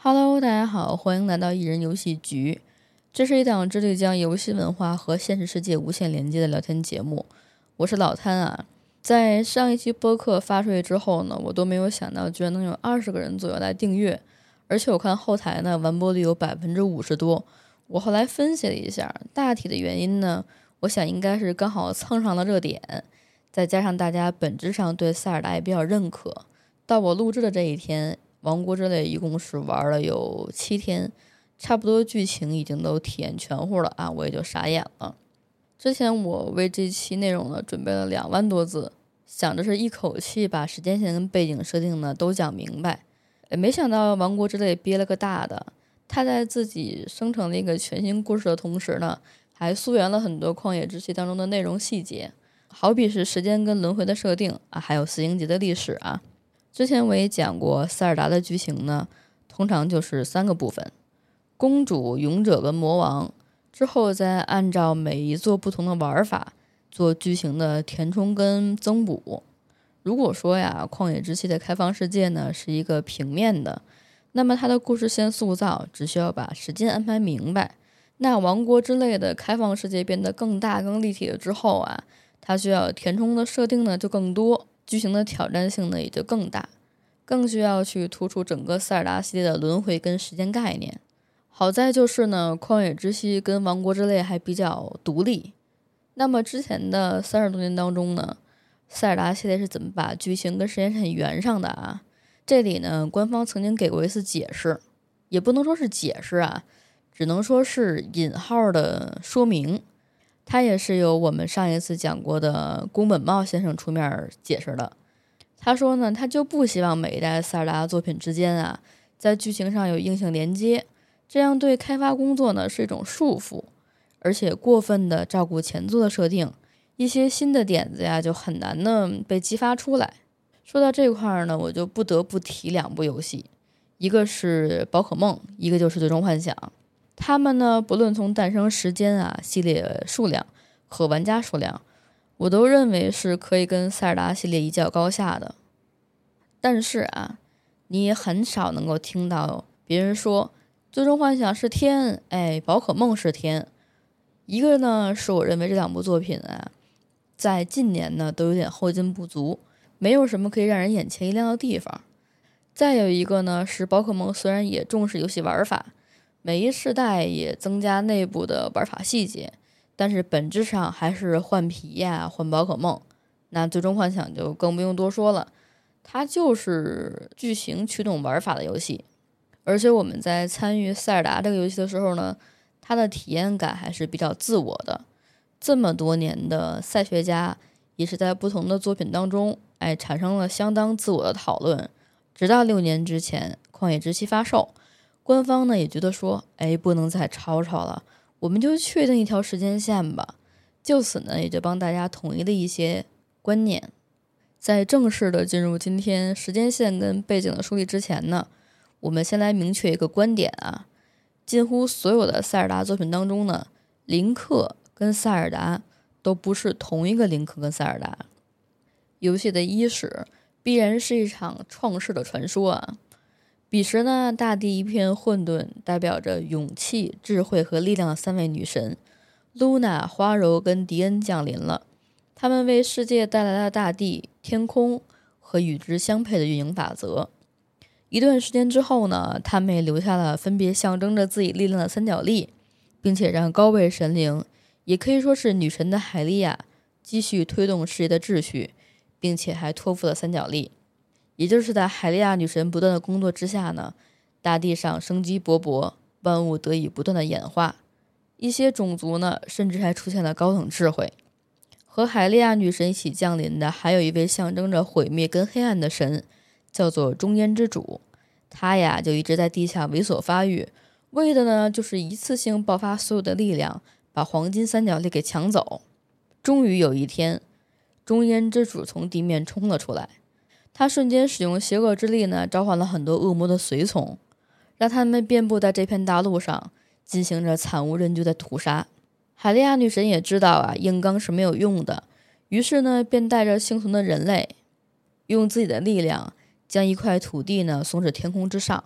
Hello，大家好，欢迎来到一人游戏局。这是一档致力将游戏文化和现实世界无限连接的聊天节目。我是老摊啊。在上一期播客发出去之后呢，我都没有想到，居然能有二十个人左右来订阅，而且我看后台呢，完播率有百分之五十多。我后来分析了一下，大体的原因呢，我想应该是刚好蹭上了热点，再加上大家本质上对塞尔达也比较认可。到我录制的这一天。王国之泪一共是玩了有七天，差不多剧情已经都体验全乎了啊，我也就傻眼了。之前我为这期内容呢准备了两万多字，想着是一口气把时间线跟背景设定呢都讲明白，也没想到王国之泪憋了个大的，他在自己生成了一个全新故事的同时呢，还溯源了很多旷野之息当中的内容细节，好比是时间跟轮回的设定啊，还有四星级的历史啊。之前我也讲过，塞尔达的剧情呢，通常就是三个部分：公主、勇者跟魔王。之后再按照每一座不同的玩法做剧情的填充跟增补。如果说呀，旷野之息的开放世界呢是一个平面的，那么它的故事线塑造只需要把时间安排明白。那王国之类的开放世界变得更大、更立体了之后啊，它需要填充的设定呢就更多。剧情的挑战性呢也就更大，更需要去突出整个塞尔达系列的轮回跟时间概念。好在就是呢，旷野之息跟王国之泪还比较独立。那么之前的三十多年当中呢，塞尔达系列是怎么把剧情跟时间线圆上的啊？这里呢，官方曾经给过一次解释，也不能说是解释啊，只能说是引号的说明。他也是由我们上一次讲过的宫本茂先生出面解释的。他说呢，他就不希望每一代塞尔达作品之间啊，在剧情上有硬性连接，这样对开发工作呢是一种束缚，而且过分的照顾前作的设定，一些新的点子呀就很难呢被激发出来。说到这块儿呢，我就不得不提两部游戏，一个是宝可梦，一个就是最终幻想。他们呢，不论从诞生时间啊、系列数量和玩家数量，我都认为是可以跟塞尔达系列一较高下的。但是啊，你也很少能够听到别人说《最终幻想》是天，哎，宝可梦是天。一个呢，是我认为这两部作品啊，在近年呢都有点后劲不足，没有什么可以让人眼前一亮的地方。再有一个呢，是宝可梦虽然也重视游戏玩法。每一世代也增加内部的玩法细节，但是本质上还是换皮呀，换宝可梦。那最终幻想就更不用多说了，它就是剧情驱动玩法的游戏。而且我们在参与塞尔达这个游戏的时候呢，它的体验感还是比较自我的。这么多年的赛学家也是在不同的作品当中，哎，产生了相当自我的讨论。直到六年之前，《旷野之息》发售。官方呢也觉得说，哎，不能再吵吵了，我们就确定一条时间线吧。就此呢，也就帮大家统一了一些观念。在正式的进入今天时间线跟背景的梳理之前呢，我们先来明确一个观点啊：近乎所有的塞尔达作品当中呢，林克跟塞尔达都不是同一个林克跟塞尔达。游戏的伊始必然是一场创世的传说啊。彼时呢，大地一片混沌，代表着勇气、智慧和力量的三位女神露娜、花柔跟迪恩降临了。他们为世界带来了大地、天空和与之相配的运营法则。一段时间之后呢，他们也留下了分别象征着自己力量的三角力，并且让高位神灵，也可以说是女神的海莉亚，继续推动世界的秩序，并且还托付了三角力。也就是在海利亚女神不断的工作之下呢，大地上生机勃勃，万物得以不断的演化，一些种族呢，甚至还出现了高等智慧。和海利亚女神一起降临的，还有一位象征着毁灭跟黑暗的神，叫做中烟之主。他呀，就一直在地下猥琐发育，为的呢，就是一次性爆发所有的力量，把黄金三角力给抢走。终于有一天，中烟之主从地面冲了出来。他瞬间使用邪恶之力呢，召唤了很多恶魔的随从，让他们遍布在这片大陆上，进行着惨无人烟的屠杀。海利亚女神也知道啊，硬刚是没有用的，于是呢，便带着幸存的人类，用自己的力量，将一块土地呢送至天空之上。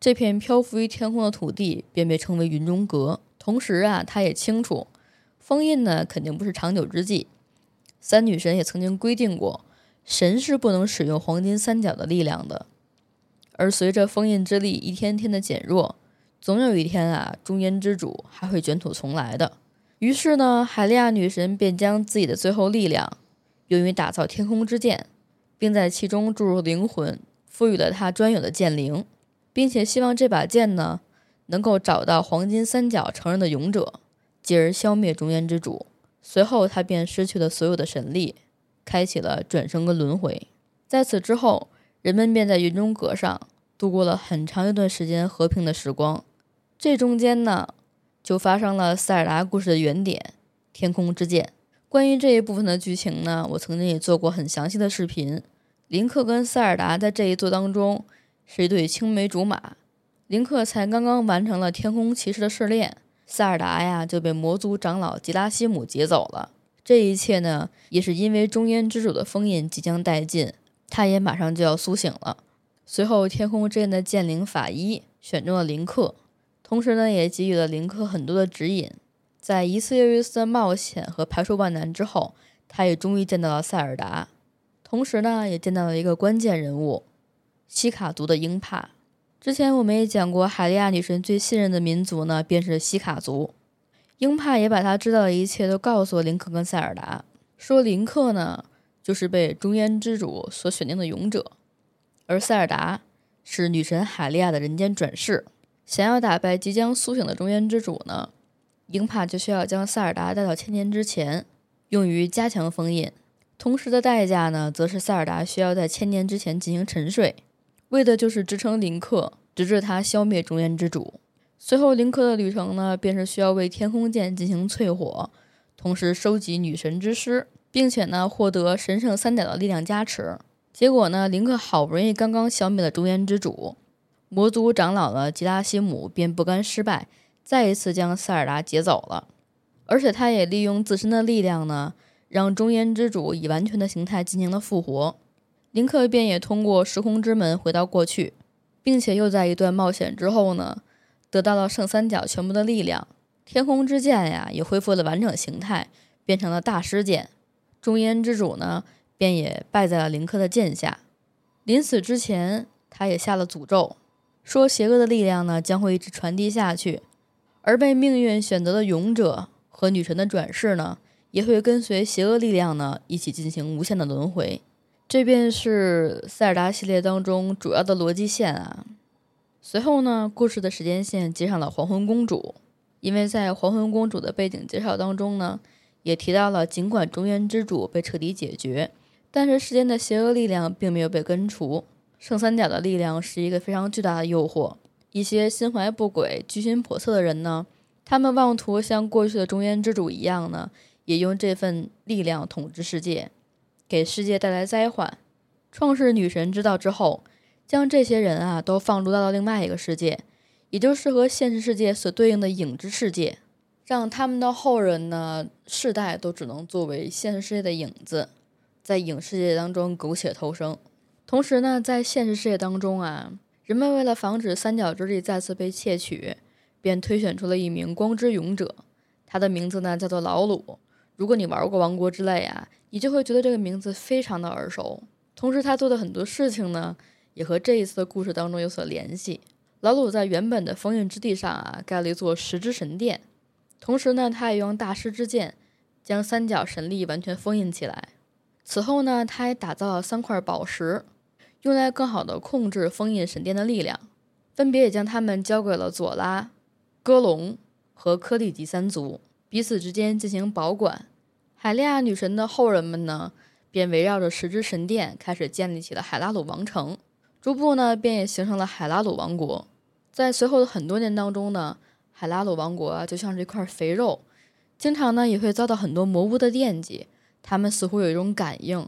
这片漂浮于天空的土地便被称为云中阁。同时啊，他也清楚，封印呢肯定不是长久之计。三女神也曾经规定过，神是不能使用黄金三角的力量的。而随着封印之力一天天的减弱，总有一天啊，中原之主还会卷土重来的。于是呢，海利亚女神便将自己的最后力量用于打造天空之剑，并在其中注入灵魂，赋予了它专有的剑灵。并且希望这把剑呢，能够找到黄金三角承认的勇者，继而消灭中原之主。随后，他便失去了所有的神力，开启了转生跟轮回。在此之后，人们便在云中阁上度过了很长一段时间和平的时光。这中间呢，就发生了塞尔达故事的原点——天空之剑。关于这一部分的剧情呢，我曾经也做过很详细的视频。林克跟塞尔达在这一作当中。是一对青梅竹马，林克才刚刚完成了天空骑士的试炼，塞尔达呀就被魔族长老吉拉西姆劫走了。这一切呢，也是因为中烟之主的封印即将殆尽，他也马上就要苏醒了。随后，天空之刃的剑灵法医选中了林克，同时呢，也给予了林克很多的指引。在一次又一次的冒险和排除万难之后，他也终于见到了塞尔达，同时呢，也见到了一个关键人物。西卡族的鹰帕，之前我们也讲过，海利亚女神最信任的民族呢，便是西卡族。鹰帕也把他知道的一切都告诉了林克跟塞尔达，说林克呢，就是被中原之主所选定的勇者，而塞尔达是女神海利亚的人间转世。想要打败即将苏醒的中原之主呢，鹰帕就需要将塞尔达带到千年之前，用于加强封印。同时的代价呢，则是塞尔达需要在千年之前进行沉睡。为的就是支撑林克，直至他消灭中原之主。随后，林克的旅程呢，便是需要为天空剑进行淬火，同时收集女神之尸，并且呢，获得神圣三角的力量加持。结果呢，林克好不容易刚刚消灭了中原之主，魔族长老的吉拉西姆便不甘失败，再一次将塞尔达劫走了。而且，他也利用自身的力量呢，让中原之主以完全的形态进行了复活。林克便也通过时空之门回到过去，并且又在一段冒险之后呢，得到了圣三角全部的力量。天空之剑呀，也恢复了完整形态，变成了大师剑。中烟之主呢，便也败在了林克的剑下。临死之前，他也下了诅咒，说邪恶的力量呢，将会一直传递下去，而被命运选择的勇者和女神的转世呢，也会跟随邪恶力量呢，一起进行无限的轮回。这便是塞尔达系列当中主要的逻辑线啊。随后呢，故事的时间线接上了黄昏公主，因为在黄昏公主的背景介绍当中呢，也提到了，尽管中原之主被彻底解决，但是世间的邪恶力量并没有被根除。圣三角的力量是一个非常巨大的诱惑，一些心怀不轨、居心叵测的人呢，他们妄图像过去的中原之主一样呢，也用这份力量统治世界。给世界带来灾患。创世女神知道之后，将这些人啊都放逐到了另外一个世界，也就是和现实世界所对应的影之世界，让他们的后人呢世代都只能作为现实世界的影子，在影世界当中苟且偷生。同时呢，在现实世界当中啊，人们为了防止三角之力再次被窃取，便推选出了一名光之勇者，他的名字呢叫做老鲁。如果你玩过《王国之泪》啊，你就会觉得这个名字非常的耳熟。同时，他做的很多事情呢，也和这一次的故事当中有所联系。老鲁在原本的封印之地上啊，盖了一座十之神殿。同时呢，他也用大师之剑将三角神力完全封印起来。此后呢，他还打造了三块宝石，用来更好的控制封印神殿的力量，分别也将它们交给了佐拉、戈隆和科利吉三族。彼此之间进行保管，海利亚女神的后人们呢，便围绕着十之神殿开始建立起了海拉鲁王城，逐步呢，便也形成了海拉鲁王国。在随后的很多年当中呢，海拉鲁王国啊，就像是一块肥肉，经常呢，也会遭到很多魔物的惦记。他们似乎有一种感应，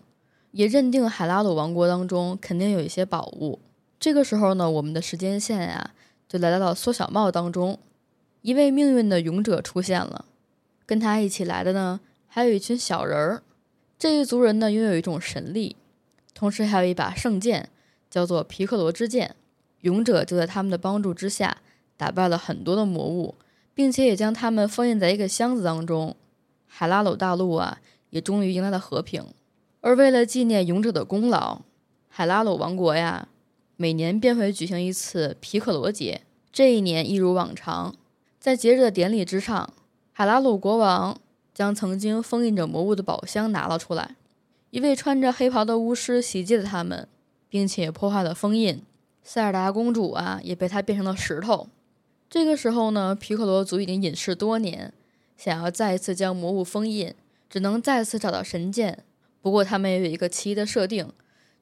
也认定海拉鲁王国当中肯定有一些宝物。这个时候呢，我们的时间线呀，就来到了缩小帽当中，一位命运的勇者出现了。跟他一起来的呢，还有一群小人儿。这一族人呢，拥有一种神力，同时还有一把圣剑，叫做皮克罗之剑。勇者就在他们的帮助之下，打败了很多的魔物，并且也将他们封印在一个箱子当中。海拉鲁大陆啊，也终于迎来了和平。而为了纪念勇者的功劳，海拉鲁王国呀。每年便会举行一次皮克罗节，这一年一如往常，在节日的典礼之上，海拉鲁国王将曾经封印着魔物的宝箱拿了出来。一位穿着黑袍的巫师袭击了他们，并且破坏了封印。塞尔达公主啊，也被他变成了石头。这个时候呢，皮克罗族已经隐世多年，想要再一次将魔物封印，只能再次找到神剑。不过他们也有一个奇异的设定。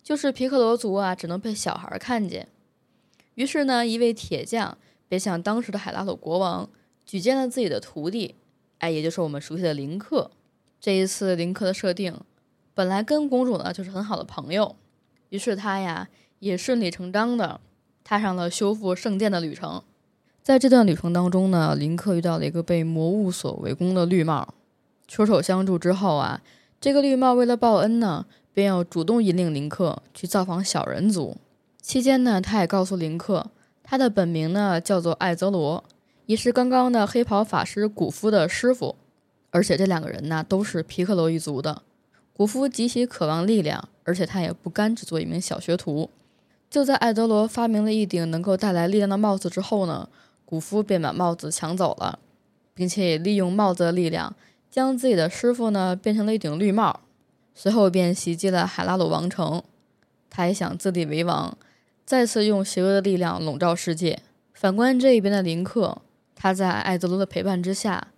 就是皮克罗族啊，只能被小孩看见。于是呢，一位铁匠便向当时的海拉鲁国王举荐了自己的徒弟，哎，也就是我们熟悉的林克。这一次，林克的设定本来跟公主呢就是很好的朋友，于是他呀也顺理成章的踏上了修复圣殿的旅程。在这段旅程当中呢，林克遇到了一个被魔物所围攻的绿帽，出手相助之后啊，这个绿帽为了报恩呢。便要主动引领林克去造访小人族。期间呢，他也告诉林克，他的本名呢叫做艾泽罗，也是刚刚的黑袍法师古夫的师傅。而且这两个人呢都是皮克罗一族的。古夫极其渴望力量，而且他也不甘只做一名小学徒。就在艾德罗发明了一顶能够带来力量的帽子之后呢，古夫便把帽子抢走了，并且也利用帽子的力量，将自己的师傅呢变成了一顶绿帽。随后便袭击了海拉鲁王城，他也想自立为王，再次用邪恶的力量笼罩世界。反观这一边的林克，他在艾泽罗的陪伴之下，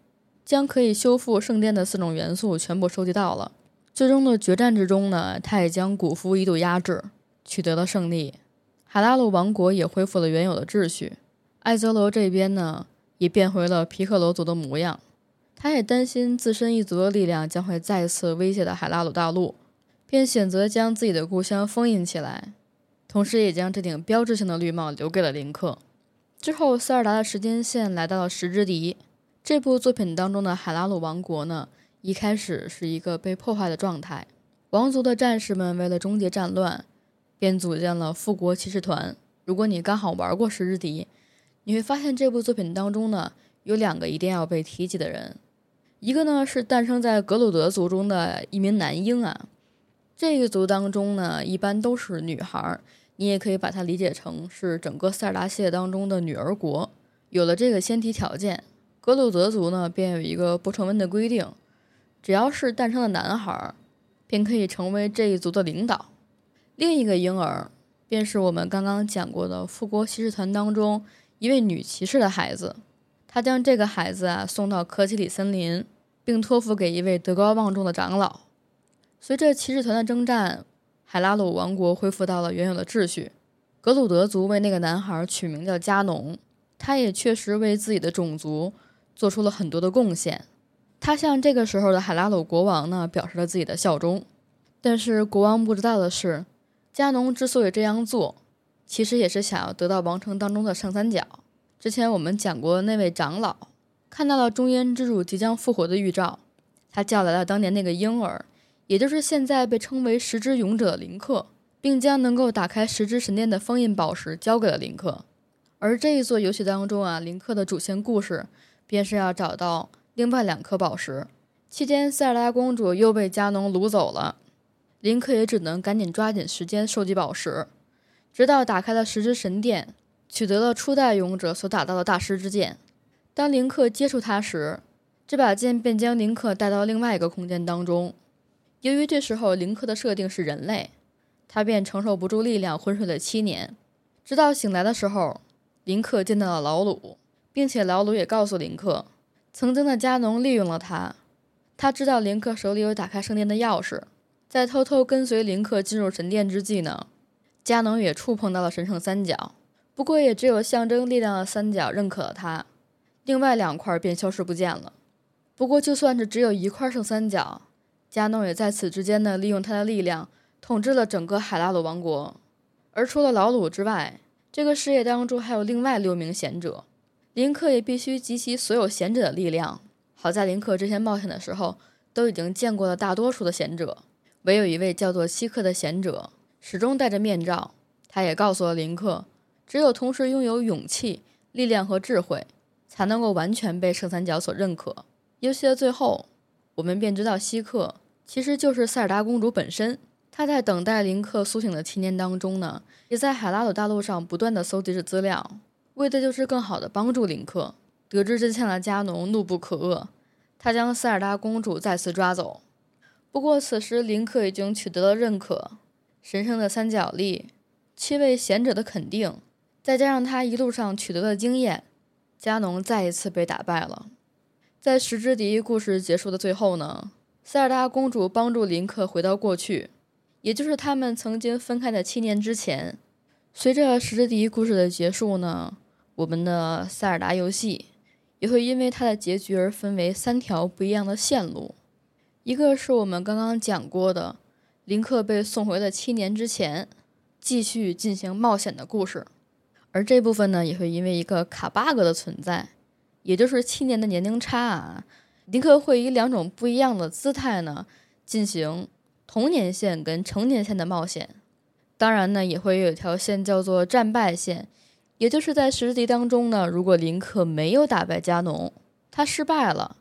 将可以修复圣殿的四种元素全部收集到了。最终的决战之中呢，他也将古夫一度压制，取得了胜利。海拉鲁王国也恢复了原有的秩序，艾泽罗这边呢，也变回了皮克罗族的模样。他也担心自身一族的力量将会再次威胁到海拉鲁大陆，便选择将自己的故乡封印起来，同时也将这顶标志性的绿帽留给了林克。之后，塞尔达的时间线来到了时之笛这部作品当中的海拉鲁王国呢，一开始是一个被破坏的状态。王族的战士们为了终结战乱，便组建了复国骑士团。如果你刚好玩过时之笛，你会发现这部作品当中呢，有两个一定要被提及的人。一个呢是诞生在格鲁德族中的一名男婴啊，这一族当中呢一般都是女孩儿，你也可以把它理解成是整个塞尔达系列当中的女儿国。有了这个先提条件，格鲁德族呢便有一个不成文的规定，只要是诞生的男孩，便可以成为这一族的领导。另一个婴儿便是我们刚刚讲过的复国骑士团当中一位女骑士的孩子。他将这个孩子啊送到科奇里森林，并托付给一位德高望重的长老。随着骑士团的征战，海拉鲁王国恢复到了原有的秩序。格鲁德族为那个男孩取名叫加农，他也确实为自己的种族做出了很多的贡献。他向这个时候的海拉鲁国王呢表示了自己的效忠。但是国王不知道的是，加农之所以这样做，其实也是想要得到王城当中的圣三角。之前我们讲过，那位长老看到了中烟之主即将复活的预兆，他叫来了当年那个婴儿，也就是现在被称为十之勇者的林克，并将能够打开十之神殿的封印宝石交给了林克。而这一座游戏当中啊，林克的主线故事便是要找到另外两颗宝石。期间，塞尔达公主又被加农掳走了，林克也只能赶紧抓紧时间收集宝石，直到打开了十之神殿。取得了初代勇者所打造的大师之剑。当林克接触它时，这把剑便将林克带到另外一个空间当中。由于这时候林克的设定是人类，他便承受不住力量，昏睡了七年。直到醒来的时候，林克见到了老鲁，并且老鲁也告诉林克，曾经的加农利用了他。他知道林克手里有打开圣殿的钥匙，在偷偷跟随林克进入神殿之际呢，加农也触碰到了神圣三角。不过，也只有象征力量的三角认可了他，另外两块便消失不见了。不过，就算是只有一块圣三角，加诺也在此之间呢，利用他的力量统治了整个海拉鲁王国。而除了老鲁之外，这个事业当中还有另外六名贤者，林克也必须集齐所有贤者的力量。好在林克之前冒险的时候都已经见过了大多数的贤者，唯有一位叫做希克的贤者始终戴着面罩。他也告诉了林克，只有同时拥有勇气、力量和智慧，才能够完全被圣三角所认可。游戏的最后，我们便知道希克其实就是塞尔达公主本身。她在等待林克苏醒的七年当中呢，也在海拉鲁大陆上不断的搜集着资料，为的就是更好的帮助林克。得知真相的加农怒不可遏，他将塞尔达公主再次抓走。不过此时林克已经取得了认可，神圣的三角力，七位贤者的肯定，再加上他一路上取得的经验，加农再一次被打败了。在石之笛故事结束的最后呢，塞尔达公主帮助林克回到过去。也就是他们曾经分开的七年之前，随着《石之笛》故事的结束呢，我们的塞尔达游戏也会因为它的结局而分为三条不一样的线路。一个是我们刚刚讲过的，林克被送回了七年之前，继续进行冒险的故事，而这部分呢，也会因为一个卡 bug 的存在，也就是七年的年龄差啊，林克会以两种不一样的姿态呢进行。童年线跟成年线的冒险，当然呢也会有一条线叫做战败线，也就是在实地当中呢，如果林克没有打败加农，他失败了，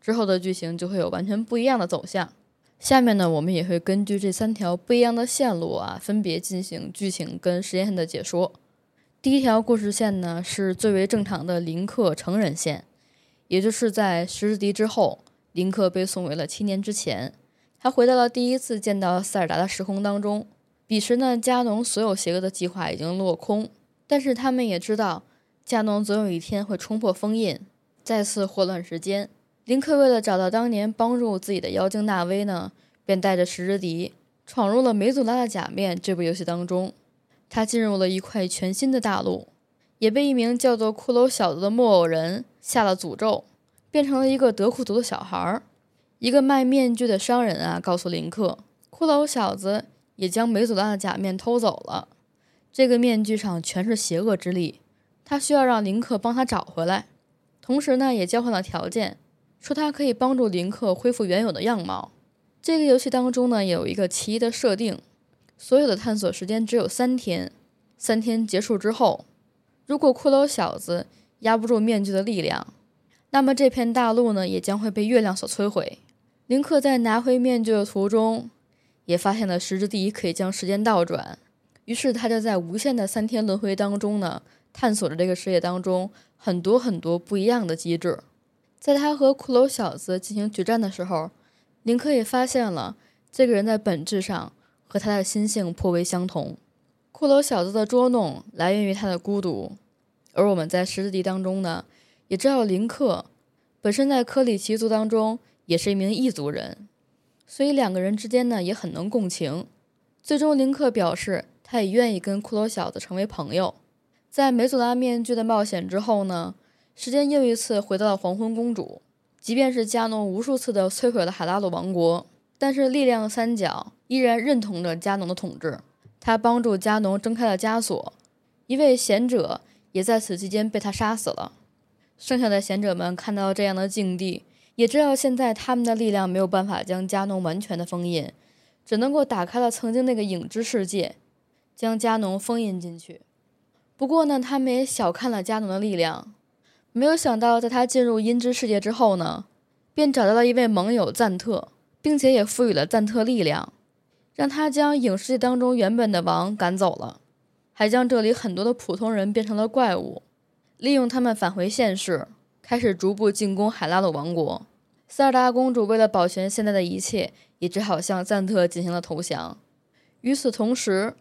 之后的剧情就会有完全不一样的走向。下面呢，我们也会根据这三条不一样的线路啊，分别进行剧情跟实验线的解说。第一条故事线呢，是最为正常的林克成人线，也就是在石之笛之后，林克被送回了七年之前。他回到了第一次见到塞尔达的时空当中。彼时呢，加农所有邪恶的计划已经落空，但是他们也知道，加农总有一天会冲破封印，再次祸乱时间。林克为了找到当年帮助自己的妖精纳威呢，便带着石之笛闯入了梅祖拉的假面这部游戏当中。他进入了一块全新的大陆，也被一名叫做骷髅小子的木偶人下了诅咒，变成了一个得苦毒的小孩儿。一个卖面具的商人啊，告诉林克，骷髅小子也将梅祖拉的假面偷走了。这个面具上全是邪恶之力，他需要让林克帮他找回来。同时呢，也交换了条件，说他可以帮助林克恢复原有的样貌。这个游戏当中呢，有一个奇异的设定，所有的探索时间只有三天。三天结束之后，如果骷髅小子压不住面具的力量，那么这片大陆呢，也将会被月亮所摧毁。林克在拿回面具的途中，也发现了石之第一可以将时间倒转，于是他就在无限的三天轮回当中呢，探索着这个世界当中很多很多不一样的机制。在他和骷髅小子进行决战的时候，林克也发现了这个人在本质上和他的心性颇为相同。骷髅小子的捉弄来源于他的孤独，而我们在十字地当中呢，也知道林克本身在科里奇族当中。也是一名异族人，所以两个人之间呢也很能共情。最终，林克表示他也愿意跟骷髅小子成为朋友。在梅祖拉面具的冒险之后呢，时间又一次回到了黄昏公主。即便是加农无数次的摧毁了海拉鲁王国，但是力量三角依然认同着加农的统治。他帮助加农挣开了枷锁，一位贤者也在此期间被他杀死了。剩下的贤者们看到这样的境地。也知道现在他们的力量没有办法将加农完全的封印，只能够打开了曾经那个影之世界，将加农封印进去。不过呢，他们也小看了加农的力量，没有想到在他进入阴之世界之后呢，便找到了一位盟友赞特，并且也赋予了赞特力量，让他将影视界当中原本的王赶走了，还将这里很多的普通人变成了怪物，利用他们返回现世。开始逐步进攻海拉鲁王国。塞尔达公主为了保全现在的一切，也只好向赞特进行了投降。与此同时，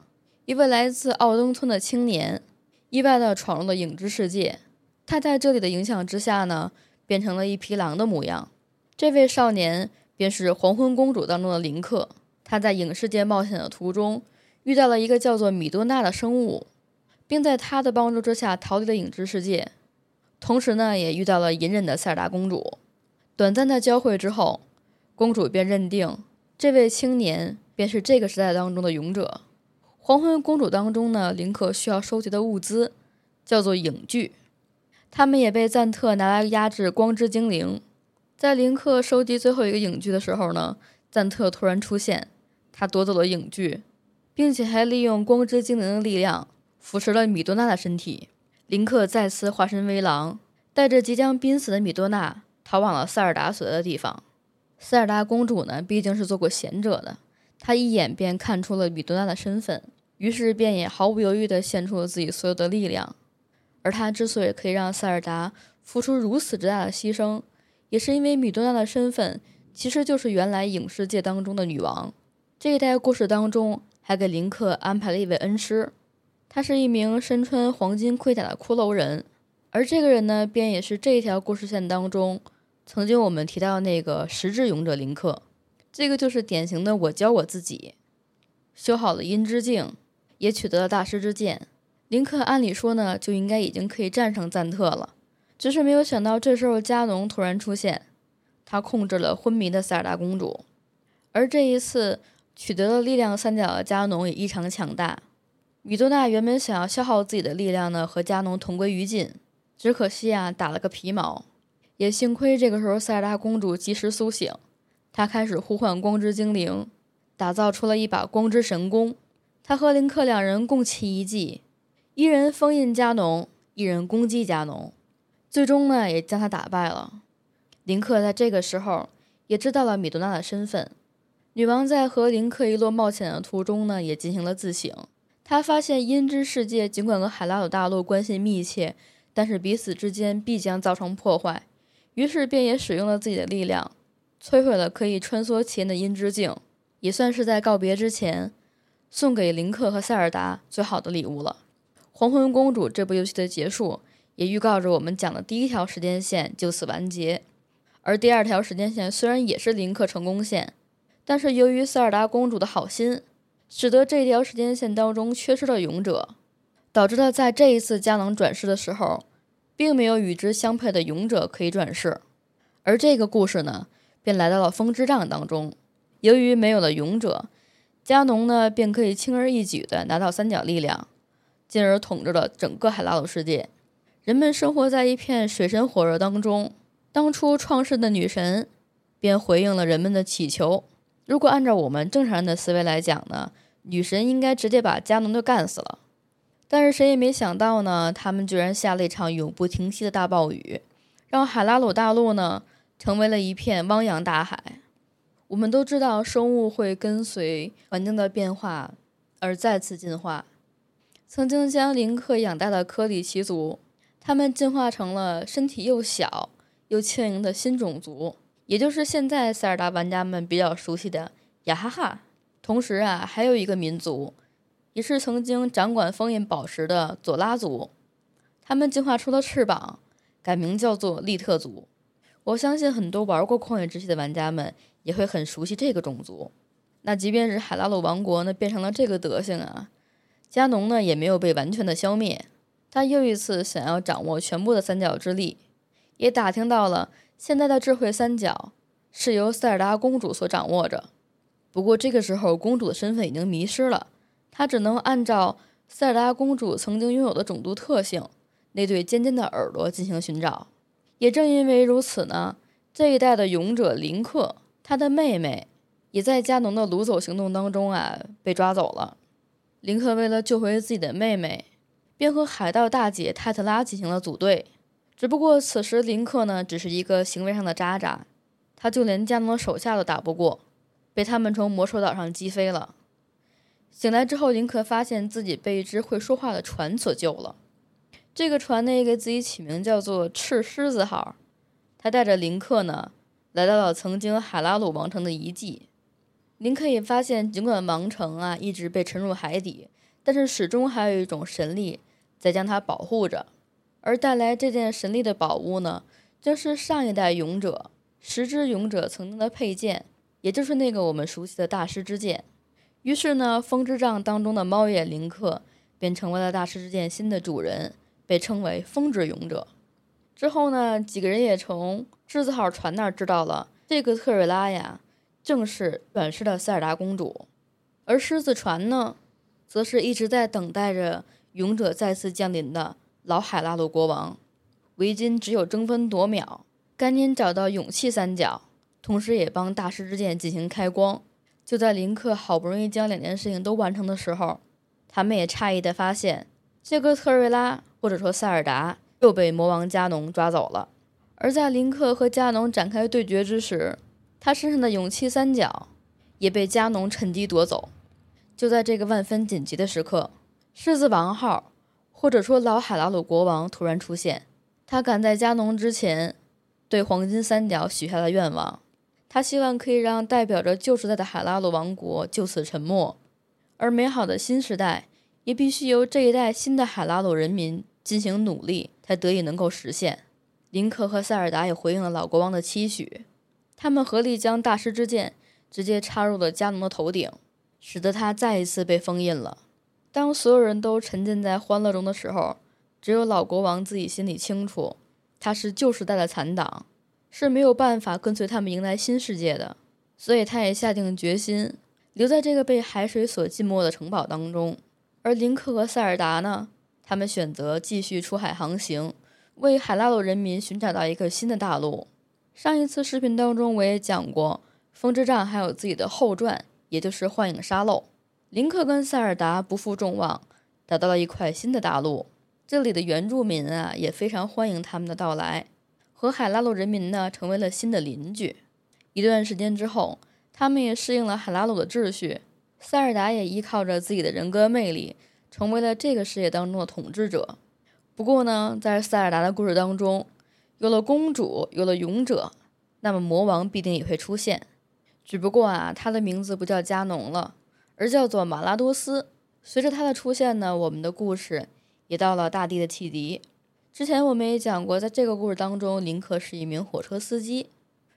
一位来自奥登村的青年意外地闯入了影之世界。他在这里的影响之下呢，变成了一匹狼的模样。这位少年便是黄昏公主当中的林克。他在影世界冒险的途中，遇到了一个叫做米多娜的生物，并在他的帮助之下逃离了影之世界。同时呢，也遇到了隐忍的塞尔达公主。短暂的交汇之后，公主便认定这位青年便是这个时代当中的勇者。黄昏公主当中呢，林克需要收集的物资叫做影具，他们也被赞特拿来压制光之精灵。在林克收集最后一个影具的时候呢，赞特突然出现，他夺走了影具，并且还利用光之精灵的力量腐蚀了米多娜的身体。林克再次化身为狼，带着即将濒死的米多娜逃往了塞尔达所在的地方。塞尔达公主呢，毕竟是做过贤者的，她一眼便看出了米多娜的身份，于是便也毫不犹豫地献出了自己所有的力量。而她之所以可以让塞尔达付出如此之大的牺牲，也是因为米多娜的身份其实就是原来影视界当中的女王。这一代故事当中还给林克安排了一位恩师。他是一名身穿黄金盔甲的骷髅人，而这个人呢，便也是这一条故事线当中曾经我们提到那个实质勇者林克。这个就是典型的我教我自己，修好了阴之镜，也取得了大师之剑。林克按理说呢，就应该已经可以战胜赞特了，只是没有想到这时候加农突然出现，他控制了昏迷的塞尔达公主，而这一次取得了力量三角的加农也异常强大。米多娜原本想要消耗自己的力量呢，和加农同归于尽，只可惜啊，打了个皮毛。也幸亏这个时候塞尔达公主及时苏醒，她开始呼唤光之精灵，打造出了一把光之神弓。她和林克两人共起一计，一人封印加农，一人攻击加农，最终呢也将他打败了。林克在这个时候也知道了米多娜的身份，女王在和林克一路冒险的途中呢，也进行了自省。他发现阴之世界尽管和海拉鲁大陆关系密切，但是彼此之间必将造成破坏，于是便也使用了自己的力量，摧毁了可以穿梭其间的阴之镜，也算是在告别之前，送给林克和塞尔达最好的礼物了。黄昏公主这部游戏的结束，也预告着我们讲的第一条时间线就此完结，而第二条时间线虽然也是林克成功线，但是由于塞尔达公主的好心。使得这条时间线当中缺失了勇者，导致了在这一次加农转世的时候，并没有与之相配的勇者可以转世，而这个故事呢，便来到了风之杖当中。由于没有了勇者，加农呢便可以轻而易举地拿到三角力量，进而统治了整个海拉鲁世界。人们生活在一片水深火热当中，当初创世的女神便回应了人们的祈求。如果按照我们正常人的思维来讲呢？女神应该直接把加农就干死了，但是谁也没想到呢，他们居然下了一场永不停息的大暴雨，让海拉鲁大陆呢成为了一片汪洋大海。我们都知道，生物会跟随环境的变化而再次进化。曾经将林克养大的科里奇族，他们进化成了身体又小又轻盈的新种族，也就是现在塞尔达玩家们比较熟悉的雅哈哈。同时啊，还有一个民族，也是曾经掌管封印宝石的佐拉族，他们进化出了翅膀，改名叫做利特族。我相信很多玩过旷野之息的玩家们也会很熟悉这个种族。那即便是海拉鲁王国呢变成了这个德行啊，加农呢也没有被完全的消灭，他又一次想要掌握全部的三角之力，也打听到了现在的智慧三角是由塞尔达公主所掌握着。不过这个时候，公主的身份已经迷失了，她只能按照塞尔达公主曾经拥有的种族特性——那对尖尖的耳朵进行寻找。也正因为如此呢，这一代的勇者林克，他的妹妹也在加农的掳走行动当中啊被抓走了。林克为了救回自己的妹妹，便和海盗大姐泰特拉进行了组队。只不过此时林克呢，只是一个行为上的渣渣，他就连加农的手下都打不过。被他们从魔兽岛上击飞了。醒来之后，林克发现自己被一只会说话的船所救了。这个船呢，也给自己起名叫做“赤狮子号”。他带着林克呢，来到了曾经海拉鲁王城的遗迹。林克也发现，尽管王城啊一直被沉入海底，但是始终还有一种神力在将它保护着。而带来这件神力的宝物呢，正是上一代勇者十之勇者曾经的佩剑。也就是那个我们熟悉的大师之剑，于是呢，风之杖当中的猫眼林克便成为了大师之剑新的主人，被称为风之勇者。之后呢，几个人也从狮子号船那儿知道了，这个特瑞拉呀，正是转世的塞尔达公主。而狮子船呢，则是一直在等待着勇者再次降临的老海拉鲁国王。维金只有争分夺秒，赶紧找到勇气三角，同时也帮大师之剑进行开光。就在林克好不容易将两件事情都完成的时候，他们也诧异地发现，这个特瑞拉或者说塞尔达又被魔王加农抓走了。而在林克和加农展开对决之时，他身上的勇气三角也被加农趁机夺走。就在这个万分紧急的时刻，狮子王号或者说老海拉鲁国王突然出现。他赶在加农之前，对黄金三角许下了愿望。他希望可以让代表着旧时代的海拉鲁王国就此沉没，而美好的新时代也必须由这一代新的海拉鲁人民进行努力，才得以能够实现。林克和塞尔达也回应了老国王的期许，他们合力将大师之剑直接插入了加农的头顶，使得他再一次被封印了。当所有人都沉浸在欢乐中的时候。只有老国王自己心里清楚，他是旧时代的残党，是没有办法跟随他们迎来新世界的，所以他也下定决心留在这个被海水所浸没的城堡当中。而林克和塞尔达呢，他们选择继续出海航行，为海拉鲁人民寻找到一个新的大陆。上一次视频当中我也讲过，风之杖还有自己的后传，也就是幻影沙漏。林克跟塞尔达不负众望，找到了一块新的大陆。这里的原住民啊也非常欢迎他们的到来，和海拉鲁人民呢成为了新的邻居。一段时间之后，他们也适应了海拉鲁的秩序。塞尔达也依靠着自己的人格魅力，成为了这个世界当中的统治者。不过呢，在塞尔达的故事当中，有了公主，有了勇者，那么魔王必定也会出现。只不过啊，他的名字不叫加农了，而叫做马拉多斯。随着他的出现呢，我们的故事。也到了大地的汽笛。之前我们也讲过，在这个故事当中，林克是一名火车司机。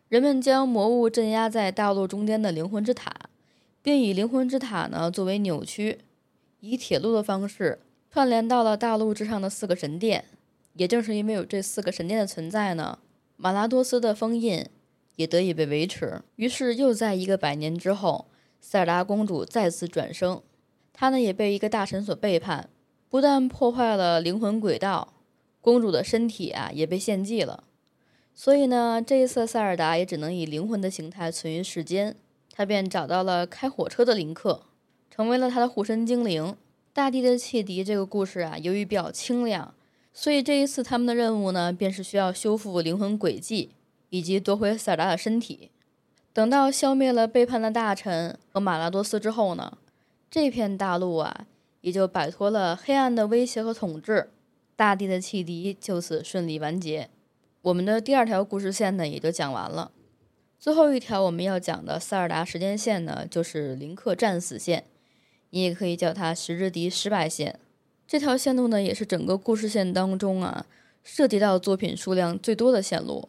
人们将魔物镇压在大陆中间的灵魂之塔，并以灵魂之塔呢作为扭曲，以铁路的方式串联到了大陆之上的四个神殿。也正是因为有这四个神殿的存在呢，马拉多斯的封印也得以被维持。于是又在一个百年之后，塞尔达公主再次转生，她呢也被一个大神所背叛。不但破坏了灵魂轨道，公主的身体啊也被献祭了。所以呢，这一次塞尔达也只能以灵魂的形态存于世间。他便找到了开火车的林克，成为了他的护身精灵。大地的汽笛这个故事啊，由于比较清亮，所以这一次他们的任务呢，便是需要修复灵魂轨迹，以及夺回塞尔达的身体。等到消灭了背叛的大臣和马拉多斯之后呢，这片大陆啊。也就摆脱了黑暗的威胁和统治，大地的汽笛就此顺利完结。我们的第二条故事线呢，也就讲完了。最后一条我们要讲的塞尔达时间线呢，就是林克战死线，你也可以叫它十之敌失败线。这条线路呢，也是整个故事线当中啊，涉及到作品数量最多的线路。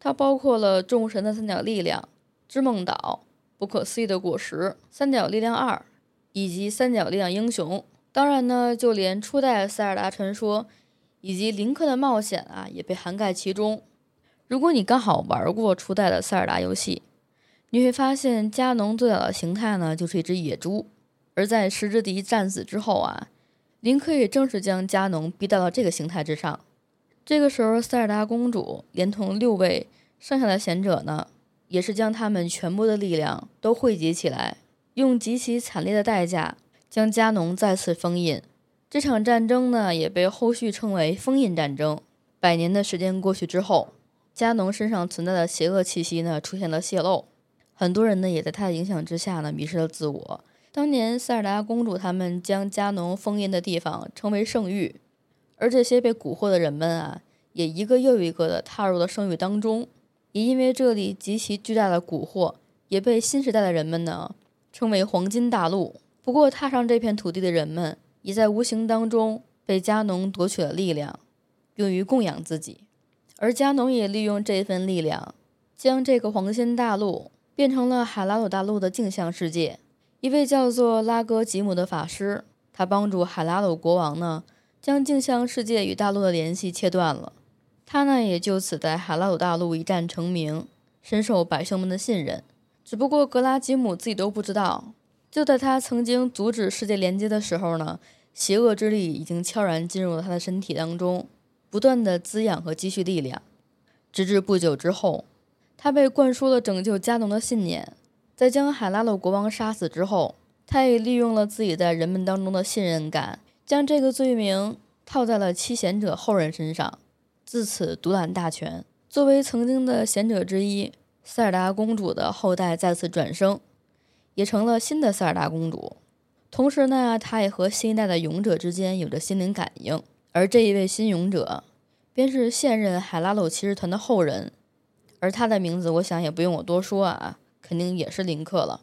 它包括了众神的三角力量、织梦岛、不可思议的果实、三角力量二。以及三角力量英雄，当然呢，就连初代塞尔达传说以及林克的冒险啊，也被涵盖其中。如果你刚好玩过初代的塞尔达游戏，你会发现加农最早的形态呢，就是一只野猪。而在石之敌战死之后啊，林克也正式将加农逼到了这个形态之上。这个时候，塞尔达公主连同六位剩下的贤者呢，也是将他们全部的力量都汇集起来。用极其惨烈的代价将加农再次封印。这场战争呢，也被后续称为封印战争。百年的时间过去之后，加农身上存在的邪恶气息呢，出现了泄露。很多人呢，也在他的影响之下呢，迷失了自我。当年塞尔达公主他们将加农封印的地方称为圣域，而这些被蛊惑的人们啊，也一个又一个的踏入了圣域当中。也因为这里极其巨大的蛊惑，也被新时代的人们呢。称为黄金大陆。不过，踏上这片土地的人们，也在无形当中被加农夺取了力量，用于供养自己。而加农也利用这份力量，将这个黄金大陆变成了海拉鲁大陆的镜像世界。一位叫做拉格吉姆的法师，他帮助海拉鲁国王呢，将镜像世界与大陆的联系切断了。他呢，也就此在海拉鲁大陆一战成名，深受百姓们的信任。只不过格拉吉姆自己都不知道，就在他曾经阻止世界连接的时候呢，邪恶之力已经悄然进入了他的身体当中，不断的滋养和积蓄力量，直至不久之后，他被灌输了拯救加农的信念。在将海拉鲁国王杀死之后，他也利用了自己在人们当中的信任感，将这个罪名套在了七贤者后人身上，自此独揽大权。作为曾经的贤者之一，塞尔达公主的后代再次转生。也成了新的塞尔达公主，同时呢，她也和新一代的勇者之间有着心灵感应，而这一位新勇者，便是现任海拉鲁骑士团的后人，而他的名字，我想也不用我多说啊，肯定也是林克了。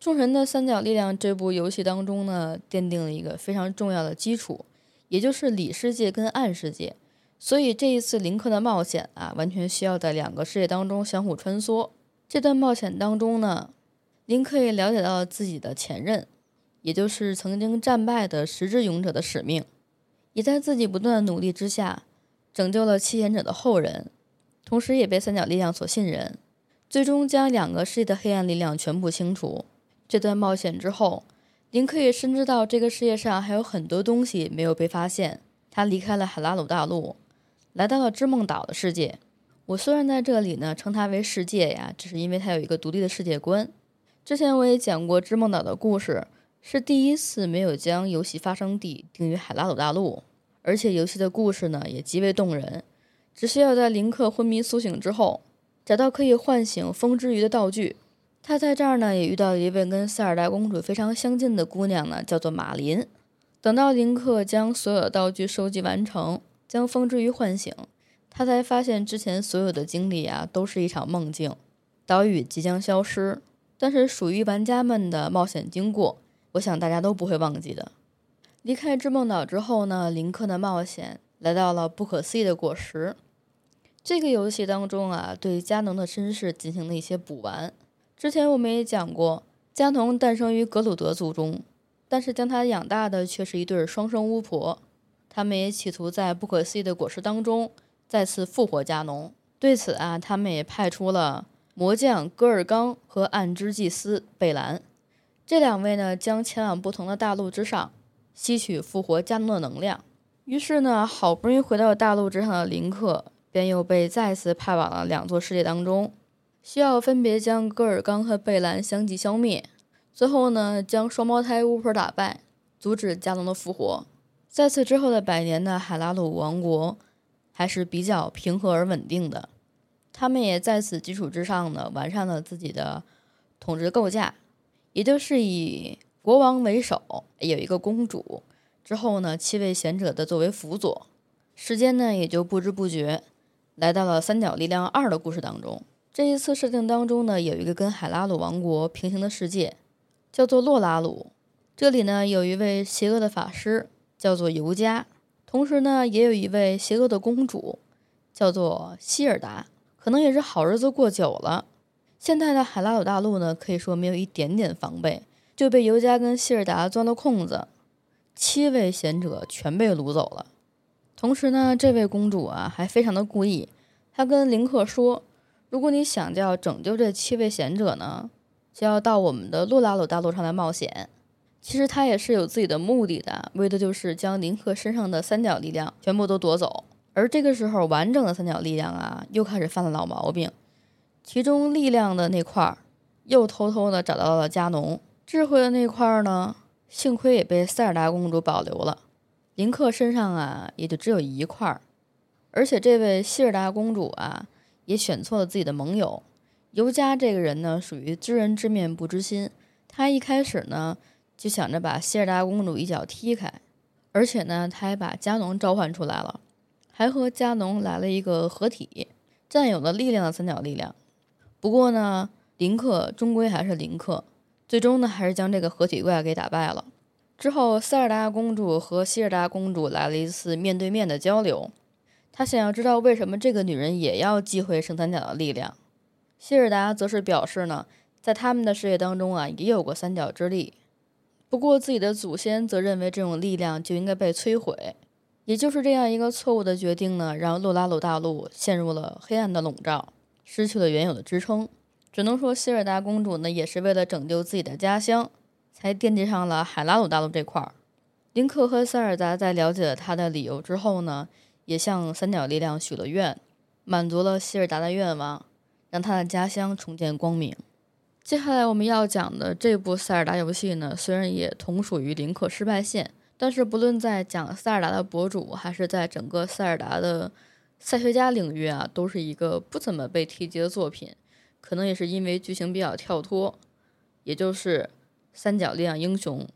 众神的三角力量这部游戏当中呢，奠定了一个非常重要的基础，也就是里世界跟暗世界，所以这一次林克的冒险啊，完全需要在两个世界当中相互穿梭。这段冒险当中呢。林克也了解到了自己的前任，也就是曾经战败的十之勇者的使命，也在自己不断努力之下，拯救了七贤者的后人，同时也被三角力量所信任，最终将两个世界的黑暗力量全部清除。这段冒险之后，林克也深知到这个世界上还有很多东西没有被发现。他离开了海拉鲁大陆，来到了织梦岛的世界。我虽然在这里呢称它为世界呀，只是因为它有一个独立的世界观。之前我也讲过织梦岛的故事，是第一次没有将游戏发生地定于海拉鲁大陆，而且游戏的故事呢也极为动人。只需要在林克昏迷苏醒之后，找到可以唤醒风之鱼的道具。他在这儿呢也遇到了一位跟塞尔达公主非常相近的姑娘呢，叫做马林。等到林克将所有的道具收集完成，将风之鱼唤醒，他才发现之前所有的经历啊都是一场梦境，岛屿即将消失。但是属于玩家们的冒险经过，我想大家都不会忘记的。离开织梦岛之后呢，林克的冒险来到了不可思议的果实。这个游戏当中啊，对加农的身世进行了一些补完。之前我们也讲过，加农诞生于格鲁德族中，但是将他养大的却是一对双生巫婆。他们也企图在不可思议的果实当中再次复活加农。对此啊，他们也派出了。魔将戈尔冈和暗之祭司贝兰，这两位呢将前往不同的大陆之上，吸取复活加农的能量。于是呢，好不容易回到大陆之上的林克，便又被再次派往了两座世界当中，需要分别将戈尔冈和贝兰相继消灭，最后呢将双胞胎巫婆打败，阻止加农的复活。在此之后的百年的海拉鲁王国，还是比较平和而稳定的。他们也在此基础之上呢，完善了自己的统治构架，也就是以国王为首，有一个公主，之后呢，七位贤者的作为辅佐，时间呢也就不知不觉来到了三角力量二的故事当中。这一次设定当中呢，有一个跟海拉鲁王国平行的世界，叫做洛拉鲁。这里呢有一位邪恶的法师，叫做尤加，同时呢也有一位邪恶的公主，叫做希尔达。可能也是好日子过久了，现在的海拉鲁大陆呢，可以说没有一点点防备，就被尤加跟希尔达钻了空子，七位贤者全被掳走了。同时呢，这位公主啊还非常的故意，她跟林克说，如果你想要拯救这七位贤者呢，就要到我们的洛拉鲁大陆上来冒险。其实他也是有自己的目的的，为的就是将林克身上的三角力量全部都夺走。而这个时候，完整的三角力量啊，又开始犯了老毛病。其中力量的那块儿，又偷偷的找到了加农；智慧的那块儿呢，幸亏也被塞尔达公主保留了。林克身上啊，也就只有一块儿。而且这位希尔达公主啊，也选错了自己的盟友。尤加这个人呢，属于知人知面不知心。他一开始呢，就想着把希尔达公主一脚踢开，而且呢，他还把加农召唤出来了。还和加农来了一个合体，占有了力量的三角力量。不过呢，林克终归还是林克，最终呢还是将这个合体怪给打败了。之后，塞尔达公主和希尔达公主来了一次面对面的交流，她想要知道为什么这个女人也要忌讳圣三角的力量。希尔达则是表示呢，在他们的世界当中啊，也有过三角之力，不过自己的祖先则认为这种力量就应该被摧毁。也就是这样一个错误的决定呢，让洛拉鲁大陆陷入了黑暗的笼罩，失去了原有的支撑。只能说希尔达公主呢，也是为了拯救自己的家乡，才惦记上了海拉鲁大陆这块儿。林克和塞尔达在了解了他的理由之后呢，也向三角力量许了愿，满足了希尔达的愿望，让他的家乡重见光明。接下来我们要讲的这部塞尔达游戏呢，虽然也同属于林克失败线，但是不论在讲塞尔达的博主，还是在整个塞尔达的赛学家领域啊，都是一个不怎么被提及的作品。可能也是因为剧情比较跳脱，也就是三角力量英雄。